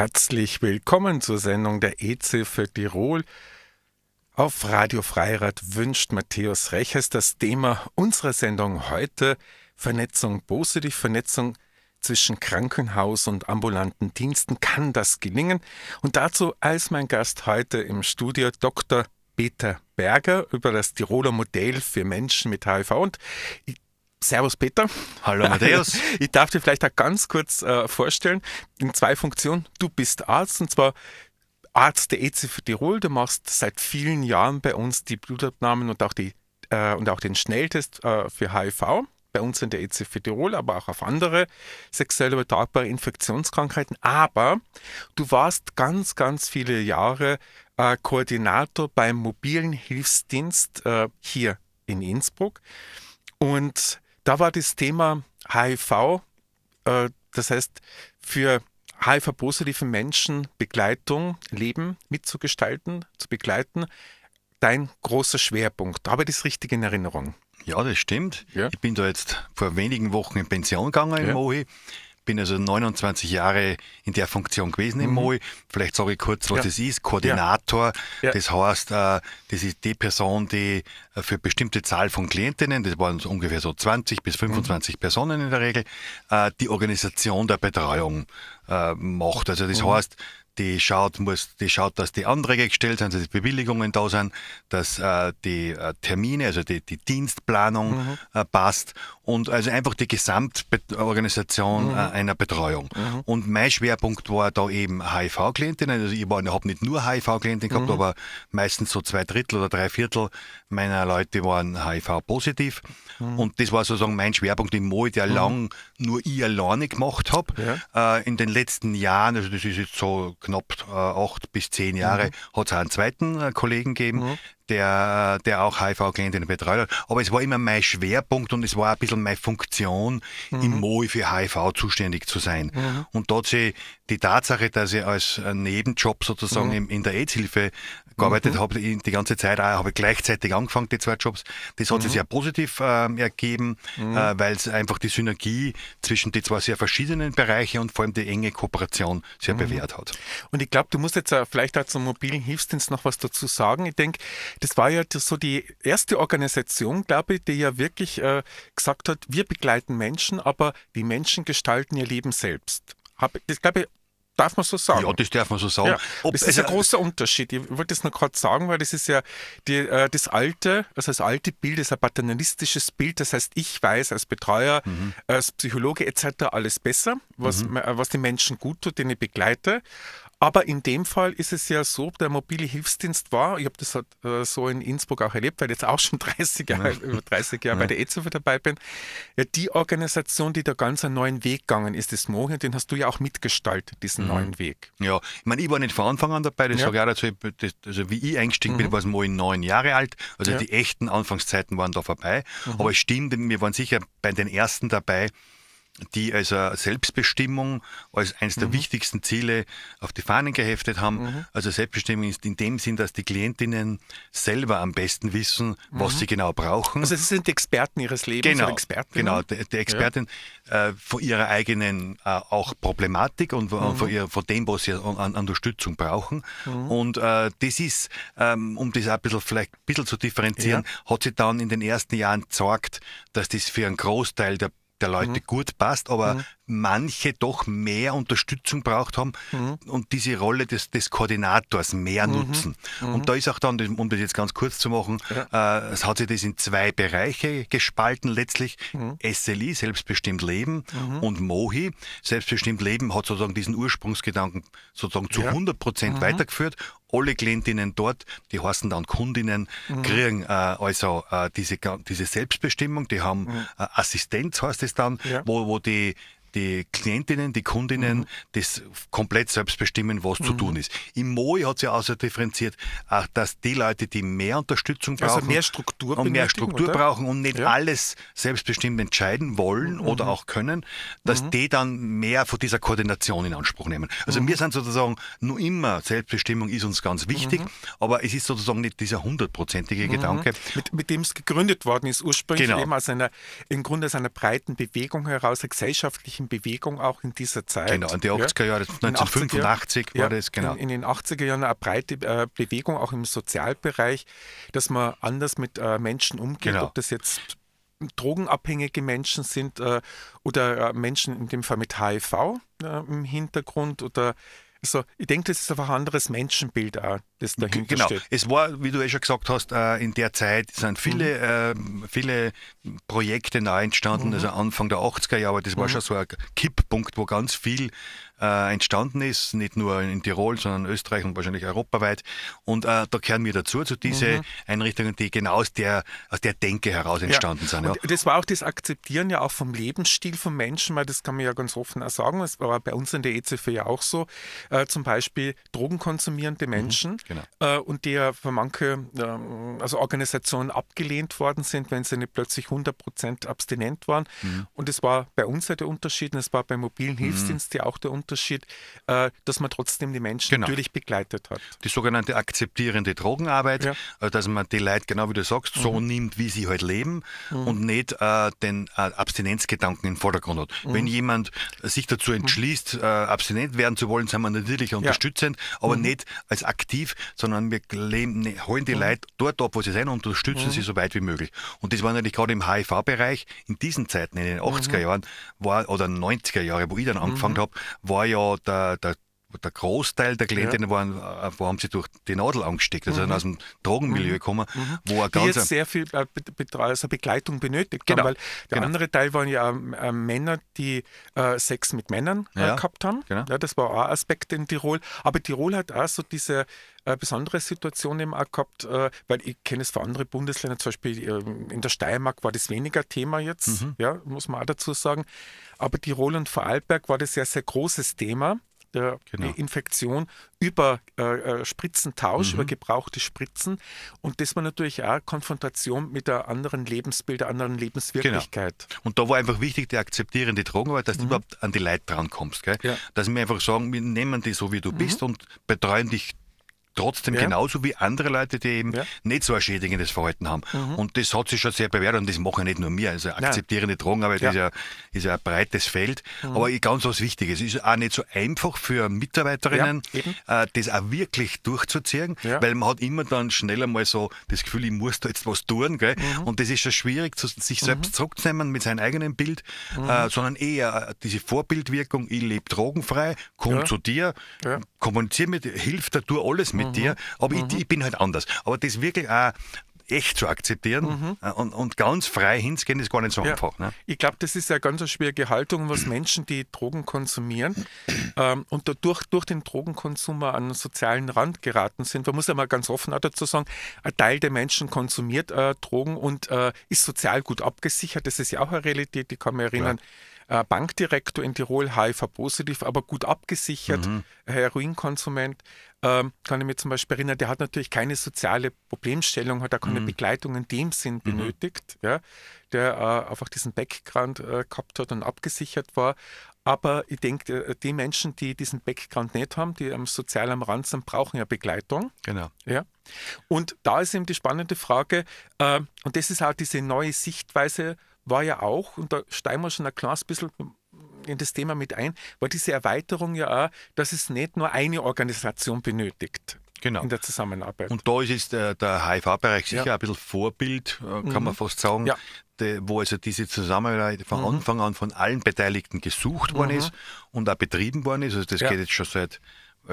Herzlich willkommen zur Sendung der EZ für Tirol. Auf Radio Freirad wünscht Matthäus Reches das Thema unserer Sendung heute Vernetzung positiv, Vernetzung zwischen Krankenhaus und ambulanten Diensten. Kann das gelingen? Und dazu als mein Gast heute im Studio Dr. Peter Berger über das Tiroler Modell für Menschen mit HIV. Und Servus Peter. Hallo Matthäus. Ich darf dir vielleicht auch ganz kurz äh, vorstellen, in zwei Funktionen. Du bist Arzt und zwar Arzt der EZF Tirol. Du machst seit vielen Jahren bei uns die Blutabnahmen und auch, die, äh, und auch den Schnelltest äh, für HIV. Bei uns in der EZF Tirol, aber auch auf andere sexuell übertragbare Infektionskrankheiten. Aber du warst ganz, ganz viele Jahre äh, Koordinator beim mobilen Hilfsdienst äh, hier in Innsbruck. Und da war das Thema HIV, äh, das heißt für HIV-positive Menschen Begleitung, Leben mitzugestalten, zu begleiten, dein großer Schwerpunkt. Habe ich das richtig in Erinnerung? Ja, das stimmt. Ja. Ich bin da jetzt vor wenigen Wochen in Pension gegangen in ja. Mohi bin also 29 Jahre in der Funktion gewesen mhm. im MOI. Vielleicht sage ich kurz, was ja. das ist. Koordinator, ja. das heißt, äh, das ist die Person, die äh, für bestimmte Zahl von Klientinnen, das waren so ungefähr so 20 bis 25 mhm. Personen in der Regel, äh, die Organisation der Betreuung macht. Also das mhm. heißt, die schaut, muss, die schaut, dass die Anträge gestellt sind, dass die Bewilligungen da sind, dass äh, die äh, Termine, also die, die Dienstplanung mhm. äh, passt und also einfach die Gesamtorganisation mhm. Äh, einer Betreuung. Mhm. Und mein Schwerpunkt war da eben HIV-Klientinnen. Also ich, ich habe nicht nur HIV-Klientinnen gehabt, mhm. aber meistens so zwei Drittel oder drei Viertel meiner Leute waren HIV-positiv. Mhm. Und das war sozusagen mein Schwerpunkt im Mo, der mhm. lang nur ich alleine gemacht habe. Ja. Äh, in den letzten Jahren, also das ist jetzt so knapp äh, acht bis zehn Jahre, mhm. hat es auch einen zweiten äh, Kollegen gegeben, der, der auch HIV-Klientinnen betreut hat. Aber es war immer mein Schwerpunkt und es war ein bisschen meine Funktion, mhm. im MOI für HIV zuständig zu sein. Mhm. Und dort sie die Tatsache, dass ich als Nebenjob sozusagen mhm. in der AIDS-Hilfe gearbeitet mhm. habe, die ganze Zeit auch, habe gleichzeitig angefangen, die zwei Jobs. Das hat mhm. sich sehr positiv äh, ergeben, mhm. äh, weil es einfach die Synergie zwischen die zwei sehr verschiedenen Bereiche und vor allem die enge Kooperation sehr mhm. bewährt hat. Und ich glaube, du musst jetzt vielleicht auch zum mobilen Hilfsdienst noch was dazu sagen. Ich denke, das war ja so die erste Organisation, glaube ich, die ja wirklich äh, gesagt hat, wir begleiten Menschen, aber die Menschen gestalten ihr Leben selbst. Hab, das glaube ich, Darf man so sagen? Ja, das darf man so sagen. Ja, das ist ein großer Unterschied. Ich wollte das noch gerade sagen, weil das ist ja die, äh, das alte, also das alte Bild ist ein paternalistisches Bild. Das heißt, ich weiß als Betreuer, mhm. als Psychologe etc. alles besser, was, mhm. was die Menschen gut tut, den ich begleite. Aber in dem Fall ist es ja so, der mobile Hilfsdienst war, ich habe das halt, äh, so in Innsbruck auch erlebt, weil ich jetzt auch schon 30 Jahre, ja. über 30 Jahre ja. bei der EZV dabei bin, ja, die Organisation, die da ganz einen neuen Weg gegangen ist, das Mohin, den hast du ja auch mitgestaltet, diesen mhm. neuen Weg. Ja, ich meine, ich war nicht von Anfang an dabei, das ja. sage ich auch dazu, das, also wie ich eingestiegen mhm. bin, war es Mohin neun Jahre alt, also die echten Anfangszeiten waren da vorbei, mhm. aber es stimmt, wir waren sicher bei den ersten dabei, die also Selbstbestimmung als eines der mhm. wichtigsten Ziele auf die Fahnen geheftet haben. Mhm. Also Selbstbestimmung ist in dem Sinn, dass die Klientinnen selber am besten wissen, was mhm. sie genau brauchen. Also sie sind die Experten ihres Lebens. Genau, Experten, genau die, die Expertin ja. äh, von ihrer eigenen äh, auch Problematik und von, von, mhm. ihr, von, dem, was sie an, an Unterstützung brauchen. Und äh, das ist, ähm, um das auch ein bisschen, vielleicht ein bisschen zu differenzieren, ja. hat sie dann in den ersten Jahren gezeigt, dass das für einen Großteil der der Leute mhm. gut passt, aber mhm. manche doch mehr Unterstützung braucht haben mhm. und diese Rolle des, des Koordinators mehr mhm. nutzen. Mhm. Und da ist auch dann, um das jetzt ganz kurz zu machen, ja. äh, es hat sich das in zwei Bereiche gespalten letztlich. Mhm. SLI, selbstbestimmt Leben und Mohi, selbstbestimmt Leben hat sozusagen diesen Ursprungsgedanken sozusagen zu ja. 100 Prozent weitergeführt alle Klientinnen dort, die heißen dann Kundinnen, mhm. kriegen äh, also äh, diese, diese Selbstbestimmung, die haben mhm. äh, Assistenz, heißt es dann, ja. wo, wo die die Klientinnen, die Kundinnen mhm. das komplett selbst bestimmen, was mhm. zu tun ist. Im MOI hat sich also differenziert, auch, dass die Leute, die mehr Unterstützung also brauchen, also mehr Struktur, und mehr Struktur oder? brauchen und nicht ja. alles selbstbestimmt entscheiden wollen mhm. oder auch können, dass mhm. die dann mehr von dieser Koordination in Anspruch nehmen. Also mhm. wir sind sozusagen nur immer, Selbstbestimmung ist uns ganz wichtig, mhm. aber es ist sozusagen nicht dieser hundertprozentige Gedanke. Mit, mit dem es gegründet worden ist, ursprünglich genau. eben aus einer, im Grunde aus einer breiten Bewegung heraus, eine gesellschaftliche in Bewegung auch in dieser Zeit. Genau, in die 80er Jahre, 1985 ja, war das, genau. In, in, den 80er Jahren eine breite äh, Bewegung auch im Sozialbereich, dass man anders mit äh, Menschen umgeht, genau. ob das jetzt drogenabhängige Menschen sind äh, oder äh, Menschen in dem Fall mit HIV äh, im Hintergrund oder also ich denke, das ist einfach ein anderes Menschenbild auch, das dahinter genau. steht. Es war, wie du eh schon gesagt hast, äh, in der Zeit sind viele, mhm. viele Projekte neu entstanden, mhm. also Anfang der 80er Jahre, das war mhm. schon so ein Kipppunkt, wo ganz viel äh, entstanden ist, nicht nur in Tirol, sondern in Österreich und wahrscheinlich europaweit. Und äh, da gehören wir dazu, zu diesen mhm. Einrichtungen, die genau aus der, aus der Denke heraus entstanden ja. sind. Ja. das war auch das Akzeptieren ja auch vom Lebensstil von Menschen, weil das kann man ja ganz offen auch sagen. Das war bei uns in der EZF ja auch so. Äh, zum Beispiel drogenkonsumierende mhm, Menschen mhm, genau. äh, und die ja von manche äh, also Organisationen abgelehnt worden sind, wenn sie nicht plötzlich 100% abstinent waren. Mhm. Und das war bei uns ja der Unterschied und es war beim mobilen mhm. Hilfsdienst ja auch der Unterschied äh, dass man trotzdem die Menschen genau. natürlich begleitet hat. Die sogenannte akzeptierende Drogenarbeit, ja. Äh, dass man die Leute, genau wie du sagst, mhm. so nimmt, wie sie halt leben mhm. und nicht äh, den äh, Abstinenzgedanken im Vordergrund hat. Mhm. Wenn jemand sich dazu entschließt, abstinent werden zu wollen, sind wir natürlich unterstützend, ja. aber mhm. nicht als aktiv, sondern wir ne, holen die mhm. Leute dort ab, wo sie sind und unterstützen mhm. sie so weit wie möglich. Und das war natürlich gerade im HIV-Bereich in diesen Zeiten, in den 80er Jahren war, oder 90er Jahre, wo ich dann angefangen habe, war war ja der, der der Großteil der Klientinnen ja. waren, äh, wo haben sie durch die Nadel angesteckt, also mhm. aus dem Drogenmilieu mhm. gekommen, mhm. wo er ganz. Die jetzt sehr viel äh, also Begleitung benötigt genau. haben, weil der genau. andere Teil waren ja äh, Männer, die äh, Sex mit Männern äh, ja. gehabt haben. Genau. Ja, das war auch ein Aspekt in Tirol. Aber Tirol hat auch so diese äh, besondere Situation eben auch gehabt, weil ich kenne es für andere Bundesländer, zum Beispiel in der Steiermark war das weniger Thema jetzt, mhm. ja, muss man auch dazu sagen. Aber Tirol und Vorarlberg war das ja sehr großes Thema der genau. Infektion über äh, äh, Spritzentausch, mhm. über gebrauchte Spritzen. Und das war natürlich auch Konfrontation mit der anderen Lebensbild, der anderen Lebenswirklichkeit. Genau. Und da war einfach wichtig, die akzeptierende Drogenarbeit, dass mhm. du überhaupt an die Leute drankommst. Gell? Ja. Dass wir einfach sagen, wir nehmen dich so, wie du mhm. bist und betreuen dich trotzdem ja. genauso wie andere Leute, die eben ja. nicht so ein schädigendes Verhalten haben. Mhm. Und das hat sich schon sehr bewährt und das machen nicht nur wir. Also akzeptierende Drogenarbeit ja. Ist, ja, ist ja ein breites Feld. Mhm. Aber ganz was Wichtiges. Es ist auch nicht so einfach für Mitarbeiterinnen, äh, das auch wirklich durchzuziehen, weil man hat immer dann schneller mal so das Gefühl, ich muss da jetzt was tun. Gell? Mhm. Und das ist schon schwierig, sich selbst mhm. zurückzunehmen mit seinem eigenen Bild, mhm. äh, sondern eher diese Vorbildwirkung, ich lebe drogenfrei, komm zu dir, kommuniziere mit dir, hilf dir, tu alles mit mhm. dir, aber mhm. ich, ich, bin halt anders. Aber das wirklich auch echt zu akzeptieren mhm. Äh, und, und, ganz frei hinzugehen, ist gar nicht so ja. einfach. Ne? Ich glaube, das ist eine ganz schwierige Haltung, was Menschen, die Drogen konsumieren ähm, und dadurch durch den Drogenkonsum an einen sozialen Rand geraten sind. Man muss ja mal ganz offen auch dazu sagen, ein Teil der Menschen konsumiert äh, Drogen und äh, ist sozial gut abgesichert. Das ist ja auch eine Realität, die kann man erinnern. Ja Bankdirektor in Tirol, HIV-positiv, aber gut abgesichert, mhm. Heroinkonsument. Ähm, kann ich mir zum Beispiel erinnern, der hat natürlich keine soziale Problemstellung, hat auch keine mhm. Begleitung in dem Sinn mhm. benötigt, ja, der äh, einfach diesen Background äh, gehabt hat und abgesichert war. Aber ich denke, äh, die Menschen, die diesen Background nicht haben, die am sozial am Rand sind, brauchen ja Begleitung. Genau. Ja. Und da ist eben die spannende Frage, äh, und das ist auch diese neue Sichtweise, war ja auch, und da steigen wir schon ein kleines bisschen in das Thema mit ein, war diese Erweiterung ja auch, dass es nicht nur eine Organisation benötigt. Genau. in der Zusammenarbeit. Und da ist jetzt der, der HIV-Bereich sicher ja. ein bisschen Vorbild, äh, kann mhm. man fast sagen, ja. de, wo also diese Zusammenarbeit von mhm. Anfang an von allen Beteiligten gesucht worden mhm. ist und auch betrieben worden ist. Also das ja. geht jetzt schon seit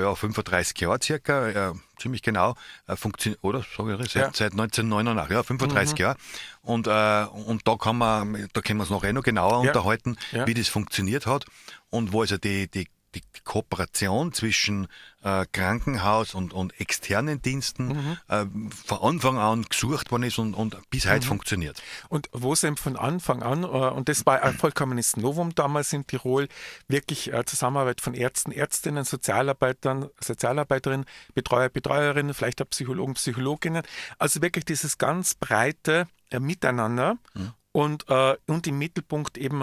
ja, 35 Jahre circa, ja, ziemlich genau, äh, funktioniert, oder? Sag ich, seit, ja. seit 1989, ja, 35 mhm. Jahre. Und, äh, und da kann man, da können wir uns noch eh noch genauer ja. unterhalten, wie das funktioniert hat und wo also die, die die Kooperation zwischen äh, Krankenhaus und, und externen Diensten mhm. äh, von Anfang an gesucht worden ist und, und bis mhm. heute funktioniert. Und wo es eben von Anfang an, äh, und das war ein vollkommenes Novum damals in Tirol, wirklich äh, Zusammenarbeit von Ärzten, Ärztinnen, Sozialarbeitern, Sozialarbeiterinnen, Betreuer, Betreuerinnen, vielleicht auch Psychologen, Psychologinnen. Also wirklich dieses ganz breite äh, Miteinander mhm. und, äh, und im Mittelpunkt eben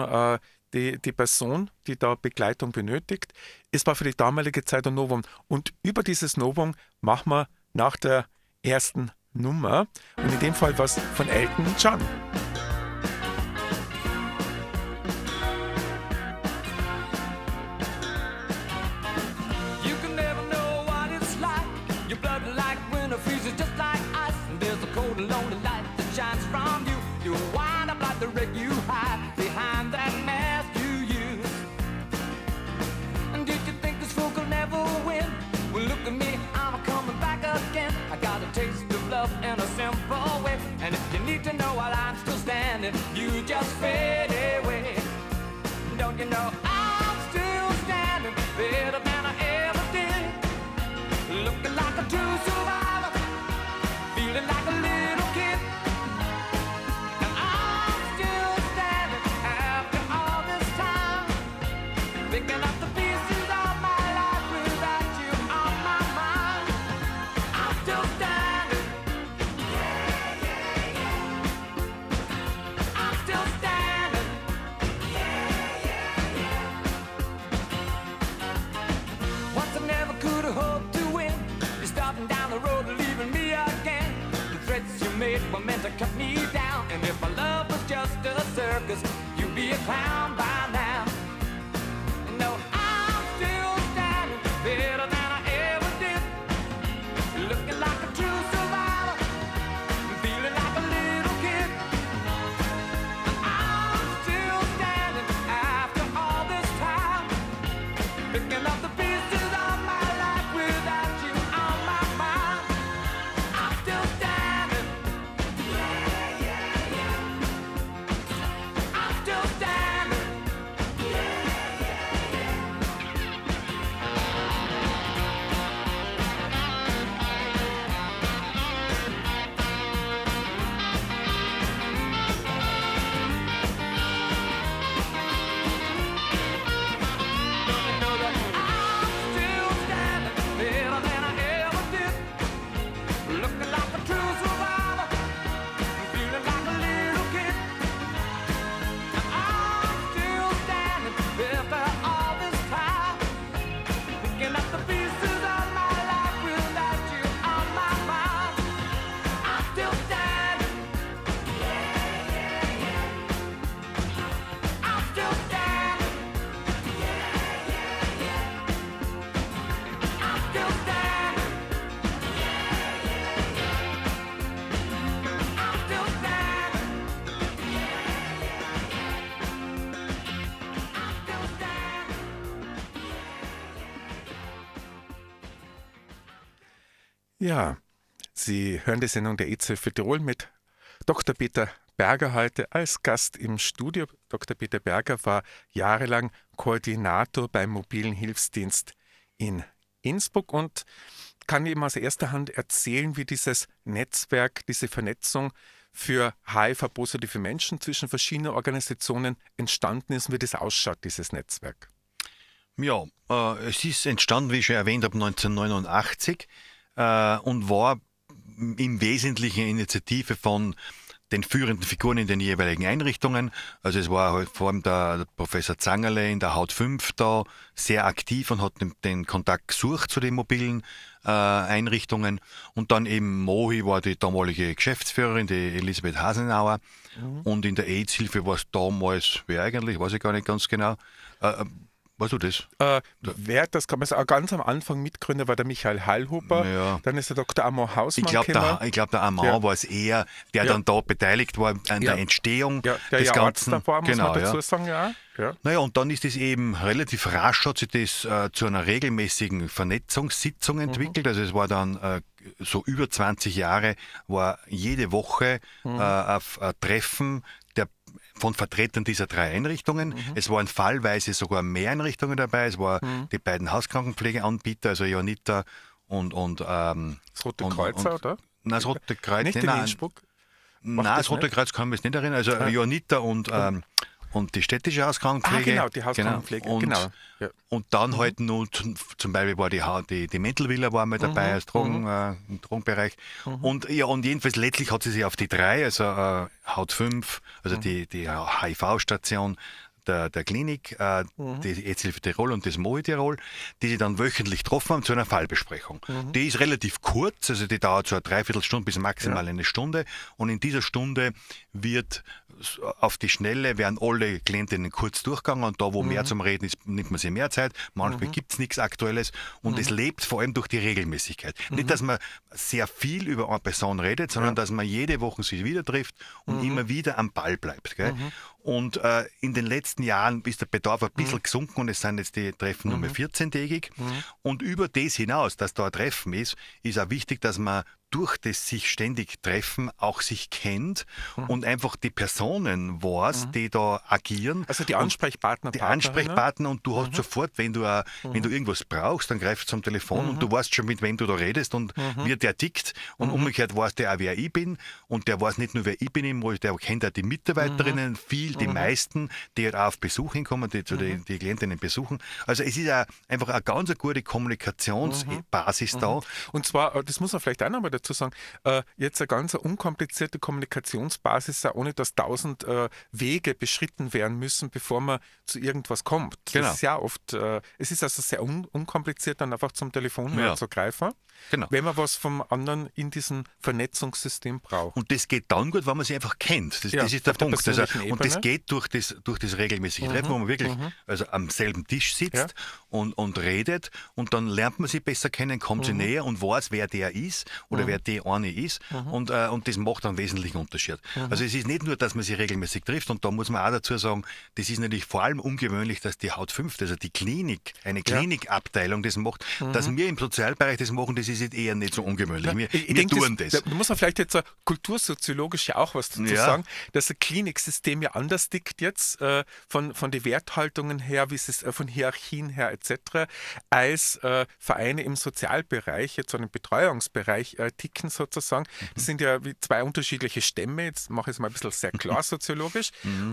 die, die Person, die da Begleitung benötigt. Es war für die damalige Zeit ein Novum. Und über dieses Novum machen wir nach der ersten Nummer, und in dem Fall was von Elton John. down the road, leaving me again. The threats you made were meant to cut me down. And if my love was just a circus, you'd be a clown by Ja, Sie hören die Sendung der EZ für Tirol mit Dr. Peter Berger heute als Gast im Studio. Dr. Peter Berger war jahrelang Koordinator beim mobilen Hilfsdienst in Innsbruck und kann eben aus erster Hand erzählen, wie dieses Netzwerk, diese Vernetzung für HIV-positive Menschen zwischen verschiedenen Organisationen entstanden ist und wie das ausschaut, dieses Netzwerk. Ja, äh, es ist entstanden, wie ich schon erwähnt habe, 1989 äh, und war im Wesentlichen eine Initiative von den führenden Figuren in den jeweiligen Einrichtungen. Also es war halt vor allem der, Professor Zangerle in der Haut 5 da sehr aktiv und hat den, den Kontakt gesucht zu den mobilen äh, Einrichtungen. Und dann eben Mohi war die damalige Geschäftsführerin, die Elisabeth Hasenauer. Und in der AIDS-Hilfe war es damals, wer eigentlich, weiß ich gar nicht ganz genau. Äh, weißt du das? Äh, wer das kann man sagen, ganz am Anfang Mitgründer war der Michael Heilhuber, Ja. dann ist der Dr. Amor Hausmann Ich glaube, der, ich glaub, der Amand Ja. war es eher, der Ja. dann da beteiligt war an der Entstehung ja, der des Ganzen. Arzt davor, muss genau, man dazu sagen, ja. ja. Naja, und dann ist es eben relativ rasch, hat sich das äh, zu einer regelmäßigen Vernetzungssitzung entwickelt. Also es war dann äh, so über 20 Jahre, war jede Woche äh, auf ein Treffen von Vertretern dieser drei Einrichtungen. Es waren fallweise sogar mehr Einrichtungen dabei. Es waren die beiden Hauskrankenpflegeanbieter, also Jonita und, und ähm, Das Rote Kreuz, oder? Nein, das Rote Kreuz, Nicht nein, in Innsbruck? Nein, das das Rote? Kreuz kann man jetzt nicht erinnern. Also Johanniter und, ähm, und die städtische Hauskrankenpflege. Ah, genau, die Hauskrankenpflege, Und, genau, ja. und dann halt nur zum, Beispiel war die, die, die Mental war mal dabei als Drogen, äh, im Drogenbereich. Und ja, und jedenfalls letztlich hat sie sich auf die drei, also äh, Haut 5, also die, die HIV-Station, der, der Klinik, äh, die Ärzthilfe Tirol und das MOI Tirol, die sie dann wöchentlich getroffen haben zu einer Fallbesprechung. Die ist relativ kurz, also die dauert so eine Dreiviertelstunde bis maximal eine Stunde. Und in dieser Stunde wird auf die Schnelle werden alle Klientinnen kurz durchgegangen und da, wo mehr zum Reden ist, nimmt man sich mehr Zeit. Manchmal gibt es nichts Aktuelles und es lebt vor allem durch die Regelmäßigkeit. Nicht, dass man sehr viel über eine Person redet, sondern dass man jede Woche sich wieder trifft und immer wieder am Ball bleibt. Und äh, in den letzten Jahren ist der Bedarf ein bisschen gesunken und es sind jetzt die Treffen nur mehr 14-tägig. Und über das hinaus, dass da ein Treffen ist, ist auch wichtig, dass man durch das sich ständig treffen auch sich kennt und einfach die Personen weiß, die da agieren. Also die Ansprechpartner, die. Ansprechpartner und du hast Mhm. sofort, wenn du, äh, wenn du irgendwas brauchst, dann greifst du zum Telefon und du weißt schon, mit wem du da redest und Mhm. wie der tickt. Und umgekehrt weiß der auch, wer ich bin. Und der weiß nicht nur, wer ich bin, der kennt auch die Mitarbeiterinnen, Mhm. viel, die meisten, die halt auch auf Besuch hinkommen, die zu Mhm. den die Klientinnen besuchen. Also es ist auch einfach eine ganz gute Kommunikationsbasis da. Und zwar, äh, das muss man vielleicht auch nochmal dazu dazu sagen, äh, jetzt eine ganz unkomplizierte Kommunikationsbasis, ohne dass tausend äh, Wege beschritten werden müssen, bevor man zu irgendwas kommt. Genau. Das ist ja oft, äh, es ist also sehr un unkompliziert, dann einfach zum Telefonhörer Ja. zu greifen, Genau. wenn man was vom anderen in diesem Vernetzungssystem braucht. Und das geht dann gut, wenn man sich einfach kennt. Das, Ja, das ist der der Punkt. Also, und das geht durch das, durch das regelmäßige Treffen, wo man wirklich also am selben Tisch sitzt Ja. und, und redet und dann lernt man sich besser kennen, kommt sich näher und weiß, wer der ist oder wer die eine ist und, äh, und das macht einen wesentlichen Unterschied. Also es ist nicht nur, dass man sich regelmäßig trifft und da muss man auch dazu sagen, das ist natürlich vor allem ungewöhnlich, dass die Haut 5, also die Klinik, eine Klinikabteilung das macht, dass wir im Sozialbereich das machen, das ist jetzt eher nicht so ungewöhnlich. Wir, wir denk, tun das. Da da muss man vielleicht jetzt kultursoziologisch ja auch was dazu Ja. sagen, dass das Kliniksystem ja anders tickt jetzt äh, von, von den Werthaltungen her, wie es ist, äh, von Hierarchien her etc., als äh, Vereine im Sozialbereich, jetzt so im Betreuungsbereich äh, ticken sozusagen. Das sind ja wie zwei unterschiedliche Stämme, jetzt mache ich es mal ein bisschen sehr klar soziologisch.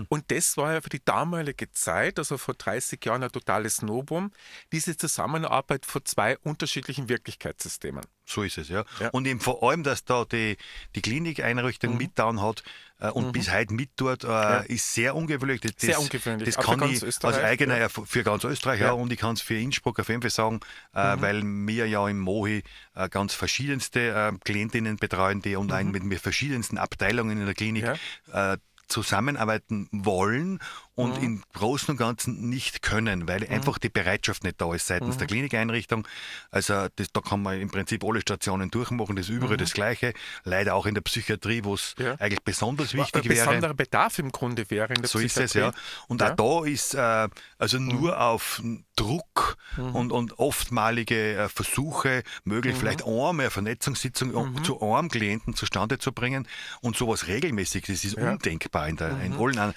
Und das war ja für die damalige Zeit, also vor 30 Jahren, ein totales Novum, diese Zusammenarbeit von zwei unterschiedlichen Wirklichkeitssystemen. So ist es, ja. Ja. Und eben vor allem, dass da die, die Klinikeinrichtung mitgetan hat äh, und bis heute mit dort, äh, ist sehr ungewöhnlich. Das, Sehr ungewöhnlich, Das kann ich Österreich, eigener ja. Für ganz Österreich ja. Ja. Mhm. und ich kann es für Innsbruck auf jeden Fall sagen, äh, weil wir ja im Mohi äh, ganz verschiedenste äh, Klientinnen betreuen, die und ein mit, mit verschiedensten Abteilungen in der Klinik äh, zusammenarbeiten wollen und Mhm. im Großen und Ganzen nicht können, weil einfach die Bereitschaft nicht da ist Mhm. seitens der Klinikeinrichtung. Also das, da kann man im Prinzip alle Stationen durchmachen, das ist überall das Gleiche. Leider auch in der Psychiatrie, wo es Mhm. Ja. eigentlich besonders Ein wichtig wäre. besonderer Bedarf im Grunde wäre in der So ist es, ja. Psychiatrie. Und Ja. Mhm. auch da ist äh, also nur auf Druck und, und oftmalige äh, Versuche möglich, Mhm. vielleicht einmal eine Vernetzungssitzung zu einem Klienten zustande zu bringen und sowas regelmäßig, das ist. Mhm. undenkbar in, der, in allen anderen.